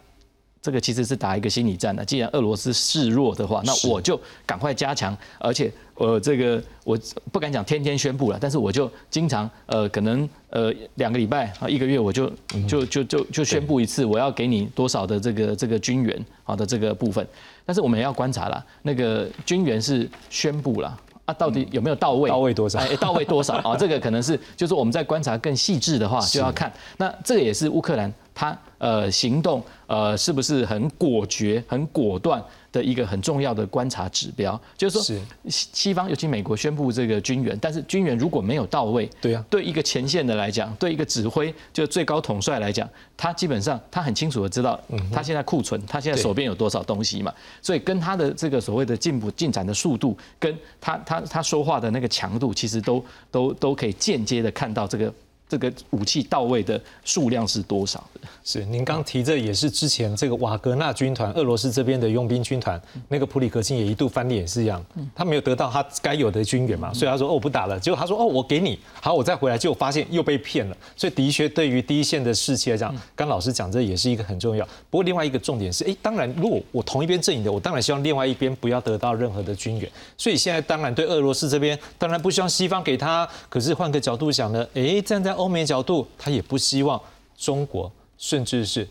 这个其实是打一个心理战的。既然俄罗斯示弱的话，那我就赶快加强，而且呃，这个我不敢讲天天宣布了，但是我就经常呃，可能呃两个礼拜啊一个月，我就就就就就宣布一次，我要给你多少的这个这个军援好的这个部分。但是我们也要观察了，那个军援是宣布了。啊，到底有没有到位？到位多少？哎，到位多少 啊？这个可能是，就是我们在观察更细致的话，就要看。那这个也是乌克兰他呃行动呃是不是很果决、很果断。的一个很重要的观察指标，就是说，西西方尤其美国宣布这个军援，但是军援如果没有到位，对啊，对一个前线的来讲，对一个指挥，就最高统帅来讲，他基本上他很清楚的知道，他现在库存，他现在手边有多少东西嘛，所以跟他的这个所谓的进步进展的速度，跟他他他说话的那个强度，其实都都都可以间接的看到这个。这个武器到位的数量是多少的？是您刚提这也是之前这个瓦格纳军团，俄罗斯这边的佣兵军团，那个普里克金也一度翻脸是一样，他没有得到他该有的军援嘛，所以他说哦我不打了，结果他说哦我给你，好我再回来，结果发现又被骗了，所以的确对于第一线的士气来讲，刚老师讲这也是一个很重要。不过另外一个重点是，哎，当然如果我同一边阵营的，我当然希望另外一边不要得到任何的军援，所以现在当然对俄罗斯这边当然不希望西方给他，可是换个角度想呢，哎站在欧美角度，他也不希望中国，甚至是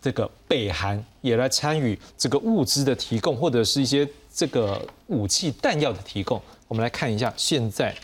这个北韩也来参与这个物资的提供，或者是一些这个武器弹药的提供。我们来看一下现在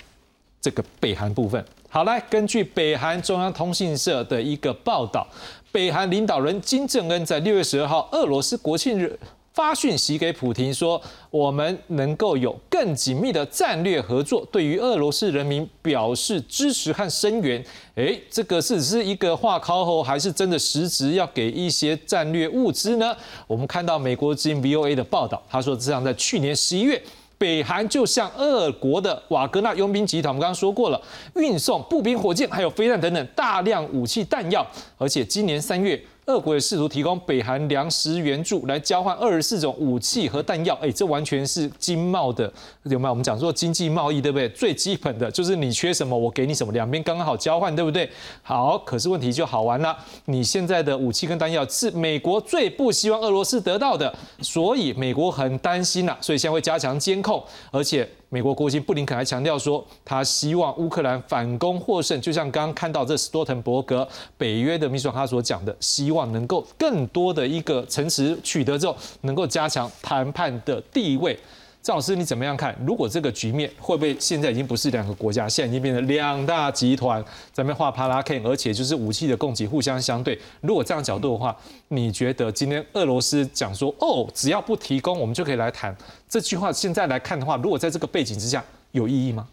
这个北韩部分。好，来根据北韩中央通讯社的一个报道，北韩领导人金正恩在六月十二号俄罗斯国庆日。发讯息给普京说，我们能够有更紧密的战略合作，对于俄罗斯人民表示支持和声援。诶，这个是只是一个话靠后，还是真的实质要给一些战略物资呢？我们看到美国之音 VOA 的报道，他说，这样在去年十一月，北韩就向俄国的瓦格纳佣兵集团，我们刚刚说过了，运送步兵、火箭还有飞弹等等大量武器弹药，而且今年三月。俄国也试图提供北韩粮食援助来交换二十四种武器和弹药，哎，这完全是经贸的，有没有？我们讲说经济贸易，对不对？最基本的就是你缺什么，我给你什么，两边刚刚好交换，对不对？好，可是问题就好玩了，你现在的武器跟弹药是美国最不希望俄罗斯得到的，所以美国很担心呐，所以现在会加强监控，而且。美国国务卿布林肯还强调说，他希望乌克兰反攻获胜，就像刚刚看到这斯多滕伯格北约的秘书长他所讲的，希望能够更多的一个城池取得之后，能够加强谈判的地位。赵老师，你怎么样看？如果这个局面会不会现在已经不是两个国家，现在已经变成两大集团在那画帕拉 K，而且就是武器的供给互相相对。如果这样角度的话，你觉得今天俄罗斯讲说哦，只要不提供，我们就可以来谈这句话，现在来看的话，如果在这个背景之下，有意义吗？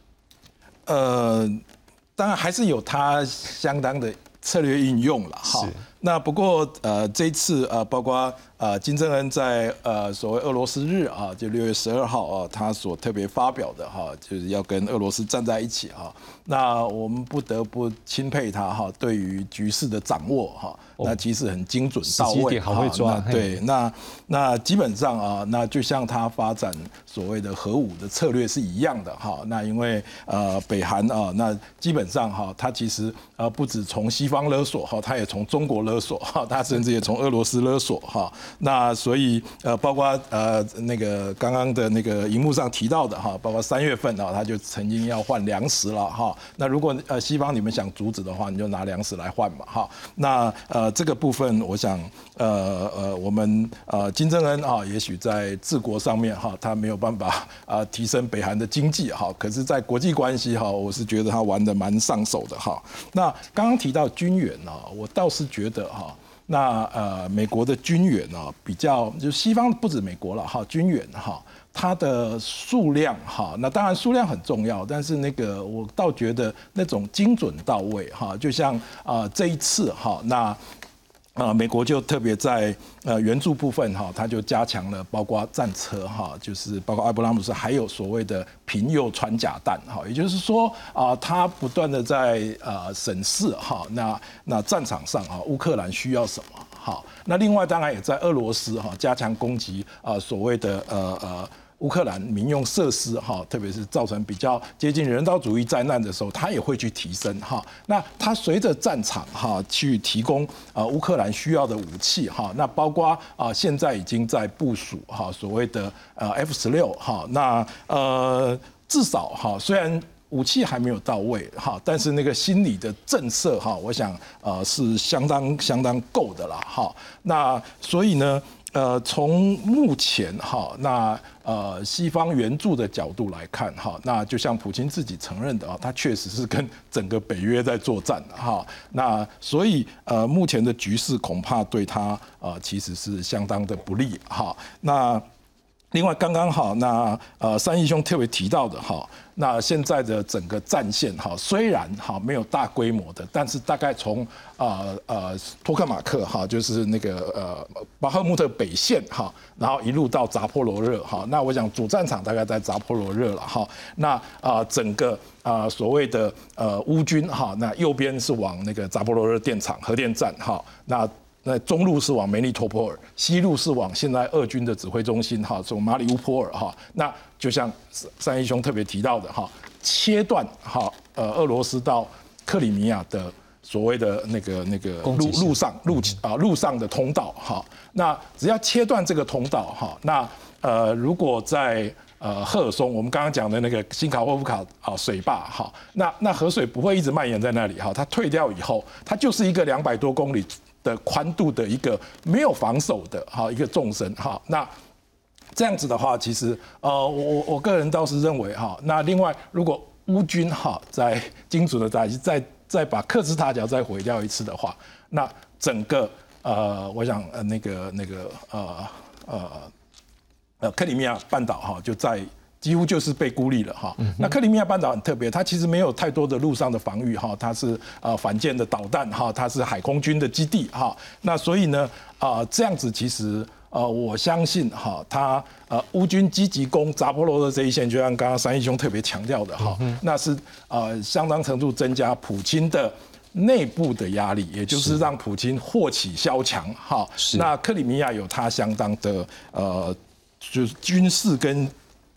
呃，当然还是有它相当的策略应用了哈。那不过呃，这次呃，包括。呃，金正恩在呃所谓俄罗斯日啊，就六月十二号啊，他所特别发表的哈，就是要跟俄罗斯站在一起哈。那我们不得不钦佩他哈，对于局势的掌握哈，那其实很精准到位，好会抓。对，那那基本上啊，那就像他发展所谓的核武的策略是一样的哈。那因为呃北韩啊，那基本上哈，他其实呃不止从西方勒索哈，他也从中国勒索 哈，他甚至也从俄罗斯勒索哈。那所以呃，包括呃那个刚刚的那个荧幕上提到的哈，包括三月份啊，他就曾经要换粮食了哈。那如果呃西方你们想阻止的话，你就拿粮食来换嘛哈。那呃这个部分，我想呃呃我们呃金正恩啊，也许在治国上面哈，他没有办法啊 提升北韩的经济哈，可是在国际关系哈，我是觉得他玩的蛮上手的哈。那刚刚提到军援啊，我倒是觉得哈。那呃，美国的军援呢，比较就西方不止美国了哈，军援哈，它的数量哈，那当然数量很重要，但是那个我倒觉得那种精准到位哈，就像啊这一次哈，那。啊，美国就特别在呃援助部分哈，它就加强了，包括战车哈，就是包括埃布拉姆斯，还有所谓的平右穿甲弹哈，也就是说啊，他不断的在呃审视哈，那那战场上啊，乌克兰需要什么哈，那另外当然也在俄罗斯哈加强攻击啊，所谓的呃呃。乌克兰民用设施哈，特别是造成比较接近人道主义灾难的时候，它也会去提升哈。那它随着战场哈去提供啊乌克兰需要的武器哈。那包括啊现在已经在部署哈所谓的呃 F 十六哈。那呃至少哈虽然武器还没有到位哈，但是那个心理的震慑哈，我想呃是相当相当够的了哈。那所以呢。呃，从目前哈，那呃西方援助的角度来看哈，那就像普京自己承认的啊，他确实是跟整个北约在作战哈。那所以呃，目前的局势恐怕对他呃其实是相当的不利哈。那另外，刚刚好，那呃，三义兄特别提到的哈，那现在的整个战线哈，虽然哈没有大规模的，但是大概从呃呃托克马克哈，就是那个呃巴赫穆特北线哈，然后一路到扎波罗热哈，那我想主战场大概在扎波罗热了哈，那啊整个啊所谓的呃乌军哈，那右边是往那个扎波罗热电厂核电站哈，那。那中路是往梅利托波尔，西路是往现在俄军的指挥中心哈，从马里乌波尔哈。那就像三一兄特别提到的哈，切断哈呃俄罗斯到克里米亚的所谓的那个那个路路上路啊路上的通道哈。那只要切断这个通道哈，那呃如果在呃赫尔松我们刚刚讲的那个新卡沃夫卡啊水坝哈，那那河水不会一直蔓延在那里哈，它退掉以后，它就是一个两百多公里。的宽度的一个没有防守的哈一个纵深哈，那这样子的话，其实呃我我我个人倒是认为哈，那另外如果乌军哈在精准的打击，再再把克什塔角再毁掉一次的话，那整个呃我想呃那个那个呃呃呃克里米亚半岛哈就在。几乎就是被孤立了哈。那克里米亚半岛很特别，它其实没有太多的陆上的防御哈，它是呃反舰的导弹哈，它是海空军的基地哈。那所以呢啊这样子其实呃我相信哈，它呃乌军积极攻扎波罗的这一线，就像刚刚三义兄特别强调的哈，那是呃相当程度增加普京的内部的压力，也就是让普京祸起萧墙哈。那克里米亚有它相当的呃就是军事跟。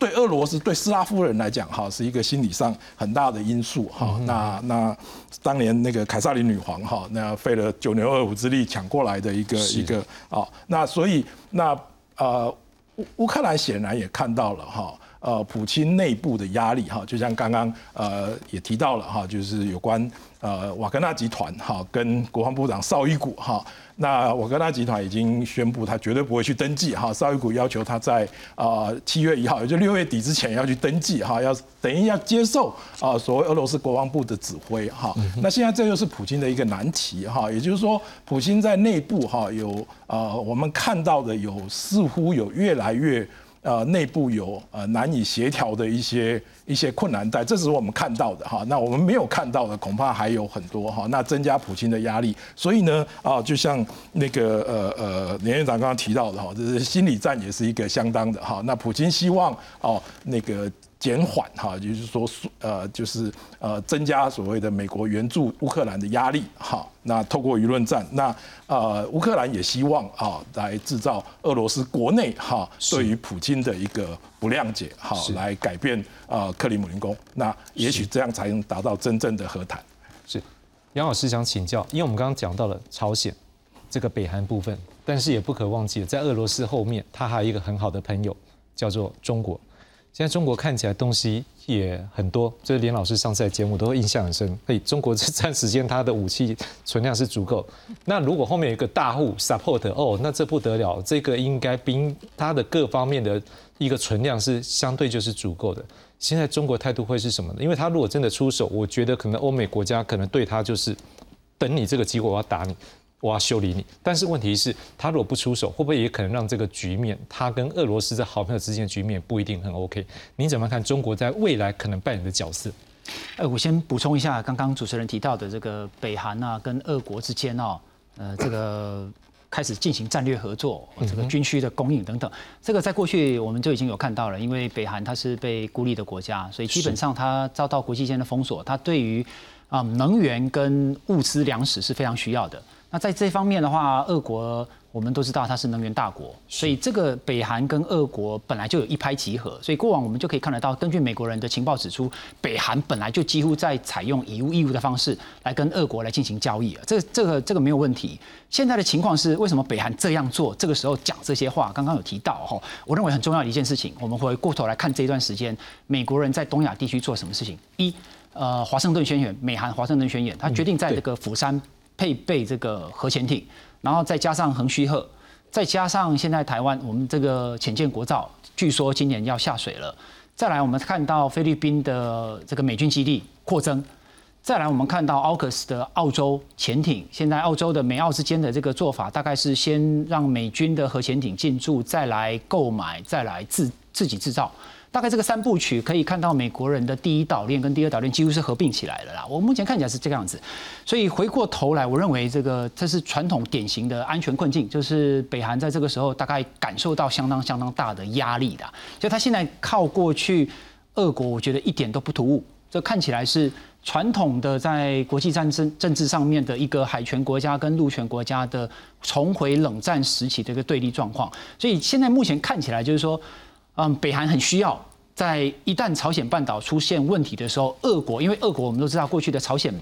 对俄罗斯、对斯拉夫人来讲，哈，是一个心理上很大的因素，哈。那那当年那个凯撒琳女皇，哈，那费了九牛二虎之力抢过来的一个一个啊。那所以那呃乌乌克兰显然也看到了，哈，呃，普京内部的压力，哈，就像刚刚呃也提到了，哈，就是有关呃瓦格纳集团，哈，跟国防部长绍伊古，哈。那瓦格纳集团已经宣布，他绝对不会去登记哈。沙伊古要求他在啊七月一号，也就六月底之前要去登记哈，要等于要接受啊所谓俄罗斯国防部的指挥哈。那现在这又是普京的一个难题哈，也就是说，普京在内部哈有啊我们看到的有似乎有越来越。呃，内部有呃难以协调的一些一些困难在，这是我们看到的哈。那我们没有看到的，恐怕还有很多哈。那增加普京的压力，所以呢，啊，就像那个呃呃连院长刚刚提到的哈，这是心理战也是一个相当的哈。那普京希望哦那个。减缓哈，就是说，呃，就是呃，增加所谓的美国援助乌克兰的压力哈。那透过舆论战，那呃，乌克兰也希望啊，来制造俄罗斯国内哈对于普京的一个不谅解哈，来改变啊克里姆林宫。那也许这样才能达到真正的和谈。是，杨老师想请教，因为我们刚刚讲到了朝鲜这个北韩部分，但是也不可忘记，在俄罗斯后面，他还有一个很好的朋友叫做中国。现在中国看起来东西也很多，这连老师上次节目都印象很深。以中国这段时间它的武器存量是足够。那如果后面有一个大户 support，哦，那这不得了，这个应该兵它的各方面的一个存量是相对就是足够的。现在中国态度会是什么呢？因为他如果真的出手，我觉得可能欧美国家可能对他就是等你这个机会，我要打你。我要修理你，但是问题是，他如果不出手，会不会也可能让这个局面，他跟俄罗斯的好朋友之间的局面不一定很 OK？你怎么看中国在未来可能扮演的角色？呃，我先补充一下，刚刚主持人提到的这个北韩啊，跟俄国之间哦，呃，这个开始进行战略合作，这个军需的供应等等，这个在过去我们就已经有看到了，因为北韩它是被孤立的国家，所以基本上它遭到国际间的封锁，它对于啊能源跟物资粮食是非常需要的。那在这方面的话，俄国我们都知道它是能源大国，所以这个北韩跟俄国本来就有一拍即合，所以过往我们就可以看得到，根据美国人的情报指出，北韩本来就几乎在采用以物易物的方式来跟俄国来进行交易这这个这个没有问题。现在的情况是，为什么北韩这样做？这个时候讲这些话，刚刚有提到哈，我认为很重要的一件事情，我们回过头来看这一段时间，美国人在东亚地区做什么事情？一，呃，华盛顿宣言，美韩华盛顿宣言，他决定在这个釜山。配备这个核潜艇，然后再加上横须贺，再加上现在台湾我们这个浅见国造，据说今年要下水了。再来，我们看到菲律宾的这个美军基地扩增。再来，我们看到 AUKUS 的澳洲潜艇，现在澳洲的美澳之间的这个做法，大概是先让美军的核潜艇进驻，再来购买，再来自自己制造。大概这个三部曲可以看到，美国人的第一岛链跟第二岛链几乎是合并起来了啦。我目前看起来是这个样子，所以回过头来，我认为这个这是传统典型的安全困境，就是北韩在这个时候大概感受到相当相当大的压力的，所以他现在靠过去俄国，我觉得一点都不突兀，这看起来是。传统的在国际战争政治上面的一个海权国家跟陆权国家的重回冷战时期的一个对立状况，所以现在目前看起来就是说，嗯，北韩很需要在一旦朝鲜半岛出现问题的时候，俄国因为俄国我们都知道过去的朝鲜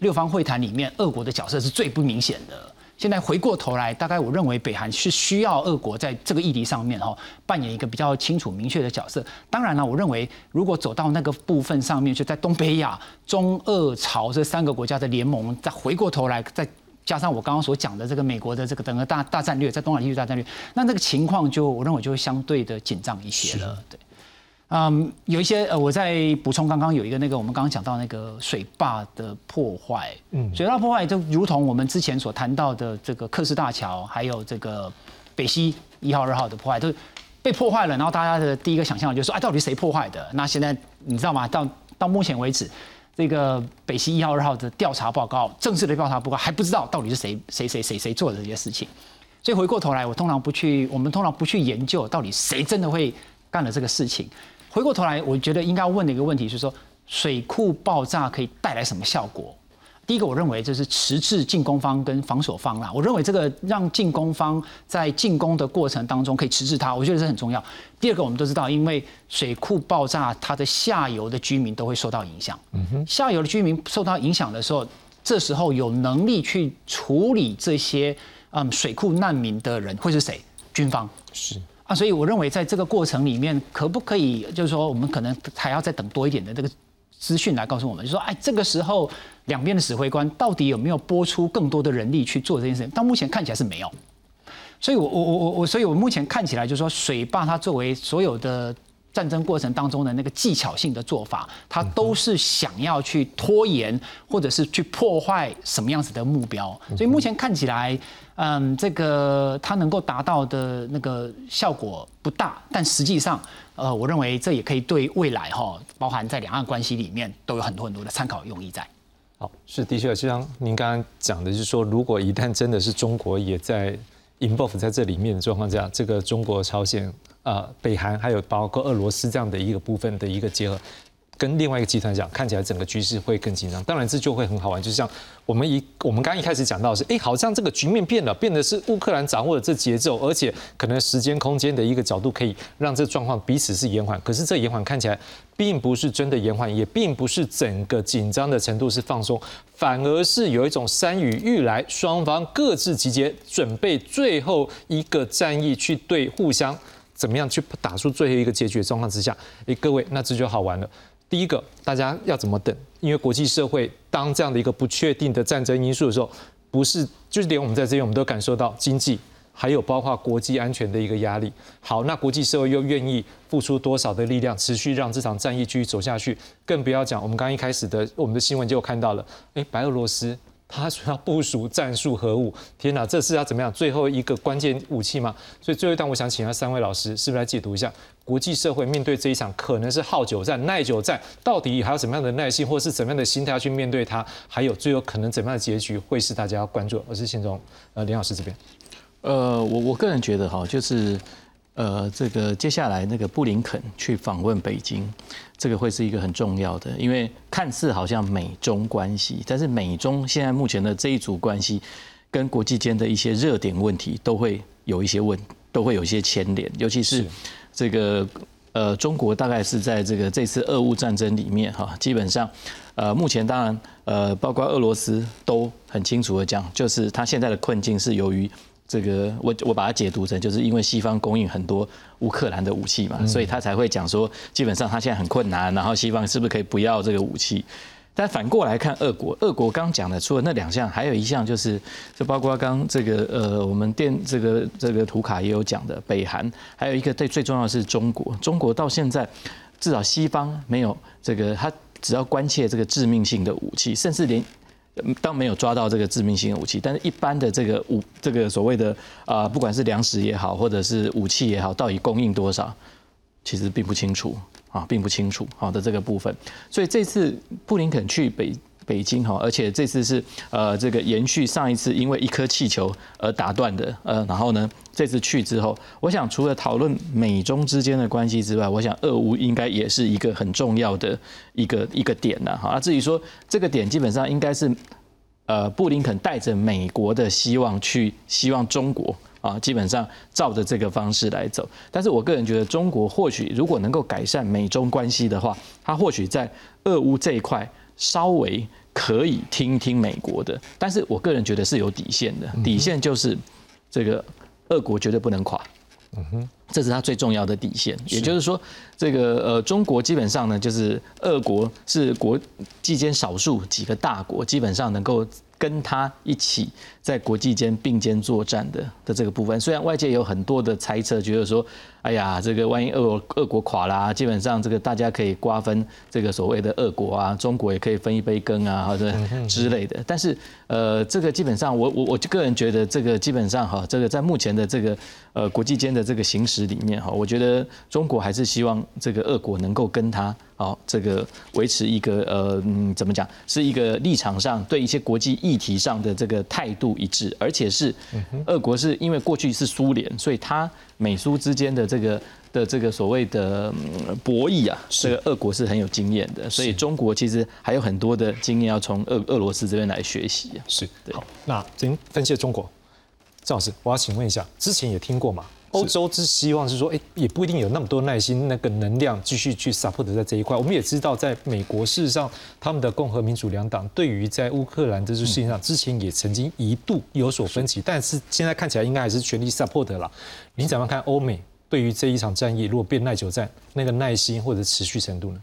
六方会谈里面，俄国的角色是最不明显的。现在回过头来，大概我认为北韩是需要俄国在这个议题上面哈扮演一个比较清楚明确的角色。当然了，我认为如果走到那个部分上面，就在东北亚、中、俄、朝这三个国家的联盟，再回过头来，再加上我刚刚所讲的这个美国的这个整个大大战略，在东亚地区大战略，那那个情况就我认为就会相对的紧张一些了。对。嗯，有一些呃，我在补充，刚刚有一个那个我们刚刚讲到那个水坝的破坏，嗯，水坝破坏就如同我们之前所谈到的这个克斯大桥，还有这个北溪一号、二号的破坏，都被破坏了。然后大家的第一个想象就是说，哎，到底谁破坏的？那现在你知道吗？到到目前为止，这个北溪一号、二号的调查报告，正式的调查报告还不知道到底是谁谁谁谁谁做的这些事情。所以回过头来，我通常不去，我们通常不去研究到底谁真的会干了这个事情。回过头来，我觉得应该问的一个问题是说，水库爆炸可以带来什么效果？第一个，我认为就是迟滞进攻方跟防守方啦。我认为这个让进攻方在进攻的过程当中可以迟滞它，我觉得这很重要。第二个，我们都知道，因为水库爆炸，它的下游的居民都会受到影响。嗯哼，下游的居民受到影响的时候，这时候有能力去处理这些嗯水库难民的人会是谁？军方是。啊，所以我认为在这个过程里面，可不可以就是说，我们可能还要再等多一点的这个资讯来告诉我们，就说，哎，这个时候两边的指挥官到底有没有拨出更多的人力去做这件事情？到目前看起来是没有。所以我我我我我，所以我目前看起来就是说，水坝它作为所有的战争过程当中的那个技巧性的做法，它都是想要去拖延或者是去破坏什么样子的目标。所以目前看起来。嗯，这个它能够达到的那个效果不大，但实际上，呃，我认为这也可以对未来哈，包含在两岸关系里面都有很多很多的参考用意在。好，是的确，就像您刚刚讲的，就是说，如果一旦真的是中国也在 involve 在这里面的状况下，这个中国、朝鲜、呃，北韩还有包括俄罗斯这样的一个部分的一个结合。跟另外一个集团讲，看起来整个局势会更紧张。当然，这就会很好玩，就像我们一我们刚一开始讲到是，哎，好像这个局面变了，变的是乌克兰掌握了这节奏，而且可能时间空间的一个角度可以让这状况彼此是延缓。可是这延缓看起来并不是真的延缓，也并不是整个紧张的程度是放松，反而是有一种山雨欲来，双方各自集结，准备最后一个战役去对互相怎么样去打出最后一个结局的状况之下，哎，各位，那这就好玩了。第一个，大家要怎么等？因为国际社会当这样的一个不确定的战争因素的时候，不是就是连我们在这边，我们都感受到经济，还有包括国际安全的一个压力。好，那国际社会又愿意付出多少的力量，持续让这场战役继续走下去？更不要讲，我们刚刚一开始的我们的新闻就有看到了，哎，白俄罗斯。他说要部署战术核武，天哪，这是要怎么样？最后一个关键武器吗？所以最后一段，我想请教三位老师，是不是来解读一下国际社会面对这一场可能是耗久战、耐久战，到底还有什么样的耐心，或是怎么样的心态去面对它？还有最后可能怎么样的结局会是大家要关注？我是先从呃林老师这边。呃，我我个人觉得哈，就是。呃，这个接下来那个布林肯去访问北京，这个会是一个很重要的，因为看似好像美中关系，但是美中现在目前的这一组关系，跟国际间的一些热点问题都会有一些问，都会有一些牵连，尤其是这个呃，中国大概是在这个这次俄乌战争里面哈，基本上呃，目前当然呃，包括俄罗斯都很清楚的讲，就是他现在的困境是由于。这个我我把它解读成，就是因为西方供应很多乌克兰的武器嘛，所以他才会讲说，基本上他现在很困难，然后西方是不是可以不要这个武器？但反过来看，俄国，俄国刚讲的除了那两项，还有一项就是，就包括刚这个呃，我们电这个这个图卡也有讲的，北韩，还有一个最最重要的是中国，中国到现在至少西方没有这个，他只要关切这个致命性的武器，甚至连当没有抓到这个致命性的武器，但是一般的这个武这个所谓的啊，不管是粮食也好，或者是武器也好，到底供应多少，其实并不清楚。啊，并不清楚好的这个部分，所以这次布林肯去北北京哈，而且这次是呃这个延续上一次因为一颗气球而打断的，呃，然后呢这次去之后，我想除了讨论美中之间的关系之外，我想俄乌应该也是一个很重要的一个一个点呢，哈，至于说这个点基本上应该是呃布林肯带着美国的希望去希望中国。啊，基本上照着这个方式来走。但是我个人觉得，中国或许如果能够改善美中关系的话，它或许在俄乌这一块稍微可以听听美国的。但是我个人觉得是有底线的，底线就是这个俄国绝对不能垮。嗯哼，这是他最重要的底线。也就是说，这个呃，中国基本上呢，就是俄国是国际间少数几个大国，基本上能够。跟他一起在国际间并肩作战的的这个部分，虽然外界有很多的猜测，觉得说，哎呀，这个万一俄俄国垮啦，基本上这个大家可以瓜分这个所谓的俄国啊，中国也可以分一杯羹啊，或者之类的。但是，呃，这个基本上，我我我个人觉得，这个基本上哈，这个在目前的这个呃国际间的这个形势里面哈，我觉得中国还是希望这个俄国能够跟他。好，这个维持一个呃，嗯，怎么讲，是一个立场上对一些国际议题上的这个态度一致，而且是，俄国是因为过去是苏联，所以它美苏之间的这个的这个所谓的博弈啊，这个俄国是很有经验的，所以中国其实还有很多的经验要从俄俄罗斯这边来学习。是，好，那您分析中国，赵老师，我要请问一下，之前也听过吗？欧洲之希望是说，哎，也不一定有那么多耐心、那个能量继续去 support 在这一块。我们也知道，在美国，事实上，他们的共和民主两党对于在乌克兰这件事情上，之前也曾经一度有所分歧，但是现在看起来应该还是全力 support 了。您怎么看欧美对于这一场战役，如果变耐久战，那个耐心或者持续程度呢？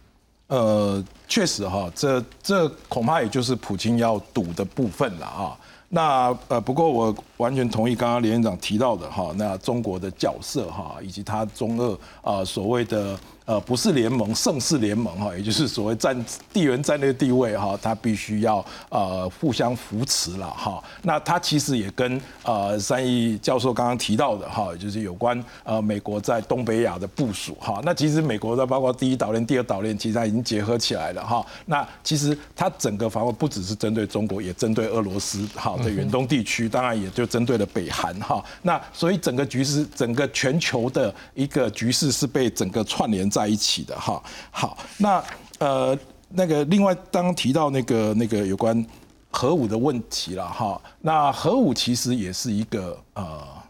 呃，确实哈，这这恐怕也就是普京要赌的部分了啊。那呃，不过我完全同意刚刚连院长提到的哈，那中国的角色哈，以及他中俄啊所谓的。呃，不是联盟，盛世联盟哈，也就是所谓战地缘战略地位哈，它必须要呃互相扶持了哈。那它其实也跟呃三一教授刚刚提到的哈，就是有关呃美国在东北亚的部署哈。那其实美国的包括第一岛链、第二岛链，其实它已经结合起来了哈。那其实它整个防卫不只是针对中国，也针对俄罗斯哈的远东地区，当然也就针对了北韩哈。那所以整个局势，整个全球的一个局势是被整个串联。在一起的哈，好，那呃，那个另外刚刚提到那个那个有关核武的问题了哈，那核武其实也是一个呃。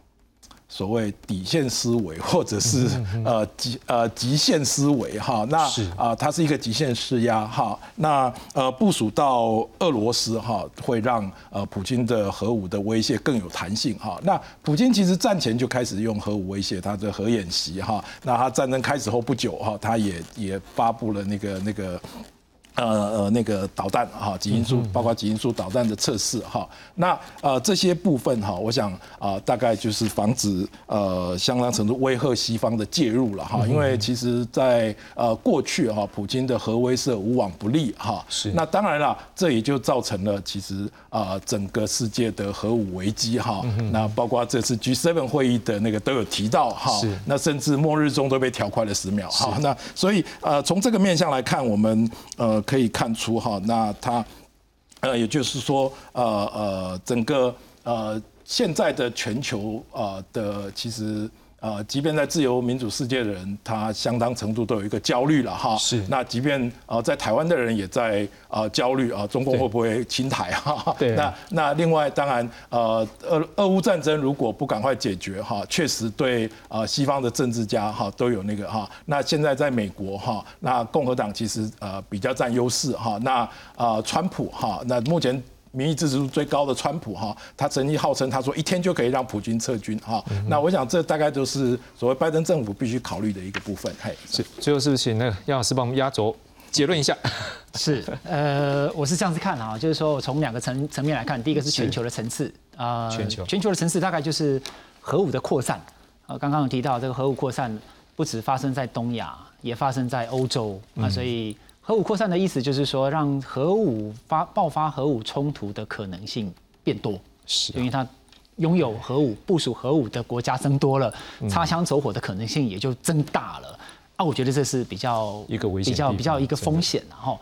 所谓底线思维，或者是呃极呃极限思维哈，那啊它是一个极限施压哈，那呃部署到俄罗斯哈，会让呃普京的核武的威胁更有弹性哈。那普京其实战前就开始用核武威胁他的核演习哈，那他战争开始后不久哈，他也也发布了那个那个。呃呃，那个导弹哈，极音速包括极音速导弹的测试哈，那呃这些部分哈，我想啊大概就是防止呃相当程度威吓西方的介入了哈，因为其实在呃过去哈，普京的核威慑无往不利哈，是。那当然了，这也就造成了其实啊整个世界的核武危机哈，那包括这次 G7 会议的那个都有提到哈，那甚至末日钟都被调快了十秒哈，那所以呃从这个面向来看，我们呃。可以看出哈，那它，呃，也就是说，呃呃，整个呃现在的全球啊的其实。呃，即便在自由民主世界的人，他相当程度都有一个焦虑了哈。是。那即便呃在台湾的人也在呃焦虑啊，中共会不会侵台哈？对。那那另外当然呃俄俄乌战争如果不赶快解决哈，确实对呃西方的政治家哈都有那个哈。那现在在美国哈，那共和党其实呃比较占优势哈。那呃川普哈，那目前。民意支持度最高的川普哈，他曾经号称他说一天就可以让普京撤军哈。那我想这大概就是所谓拜登政府必须考虑的一个部分。嘿，是最后是不是请那个杨老师帮我们压轴结论一下。是，呃，我是这样子看啊，就是说从两个层层面来看，第一个是全球的层次啊，全球全球的层次大概就是核武的扩散。啊，刚刚有提到这个核武扩散不止发生在东亚，也发生在欧洲啊，所以核武扩散的意思就是说，让核武发爆发核武冲突的可能性变多，是因为它拥有核武、部署核武的国家增多了，擦枪走火的可能性也就增大了。啊，我觉得这是比较一个危险比较比较一个风险然后。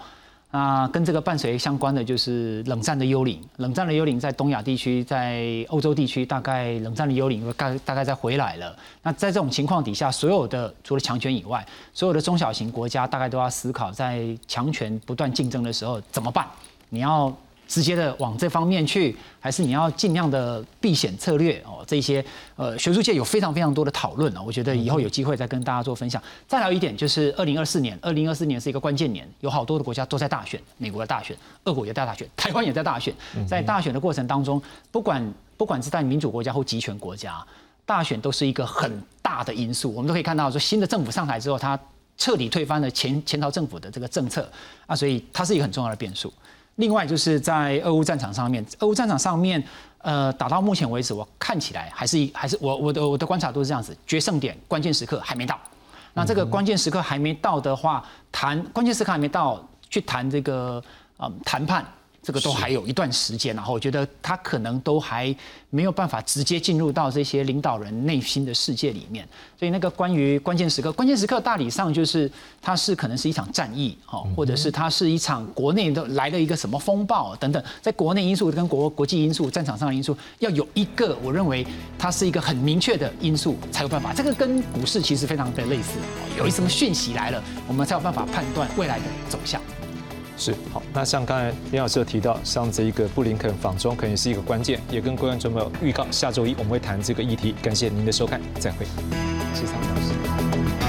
那跟这个伴随相关的就是冷战的幽灵，冷战的幽灵在东亚地区，在欧洲地区，大概冷战的幽灵大大概再回来了。那在这种情况底下，所有的除了强权以外，所有的中小型国家大概都要思考，在强权不断竞争的时候怎么办？你要直接的往这方面去，还是你要尽量的避险策略哦？这些呃，学术界有非常非常多的讨论啊，我觉得以后有机会再跟大家做分享。再来一点就是二零二四年，二零二四年是一个关键年，有好多的国家都在大选，美国的大选，俄国也在大选，台湾也在大选。在大选的过程当中，不管不管是在民主国家或集权国家，大选都是一个很大的因素。我们都可以看到说，新的政府上台之后，他彻底推翻了前前朝政府的这个政策啊，所以它是一个很重要的变数。另外就是在俄乌战场上面，俄乌战场上面，呃，打到目前为止，我看起来还是还是我我的我的观察都是这样子，决胜点关键时刻还没到。那这个关键时刻还没到的话，谈关键时刻还没到，去谈这个嗯谈判，这个都还有一段时间。然后我觉得他可能都还没有办法直接进入到这些领导人内心的世界里面。所以那个关于关键时刻，关键时刻大体上就是它是可能是一场战役，哦，或者是它是一场国内的来了一个什么风暴等等，在国内因素跟国国际因素、战场上的因素，要有一个我认为它是一个很明确的因素才有办法。这个跟股市其实非常的类似，有一什么讯息来了，我们才有办法判断未来的走向。是好，那像刚才林老师有提到，像这一个布林肯访中可能是一个关键，也跟观众朋友预告，下周一我们会谈这个议题。感谢您的收看，再会。谢谢林老师。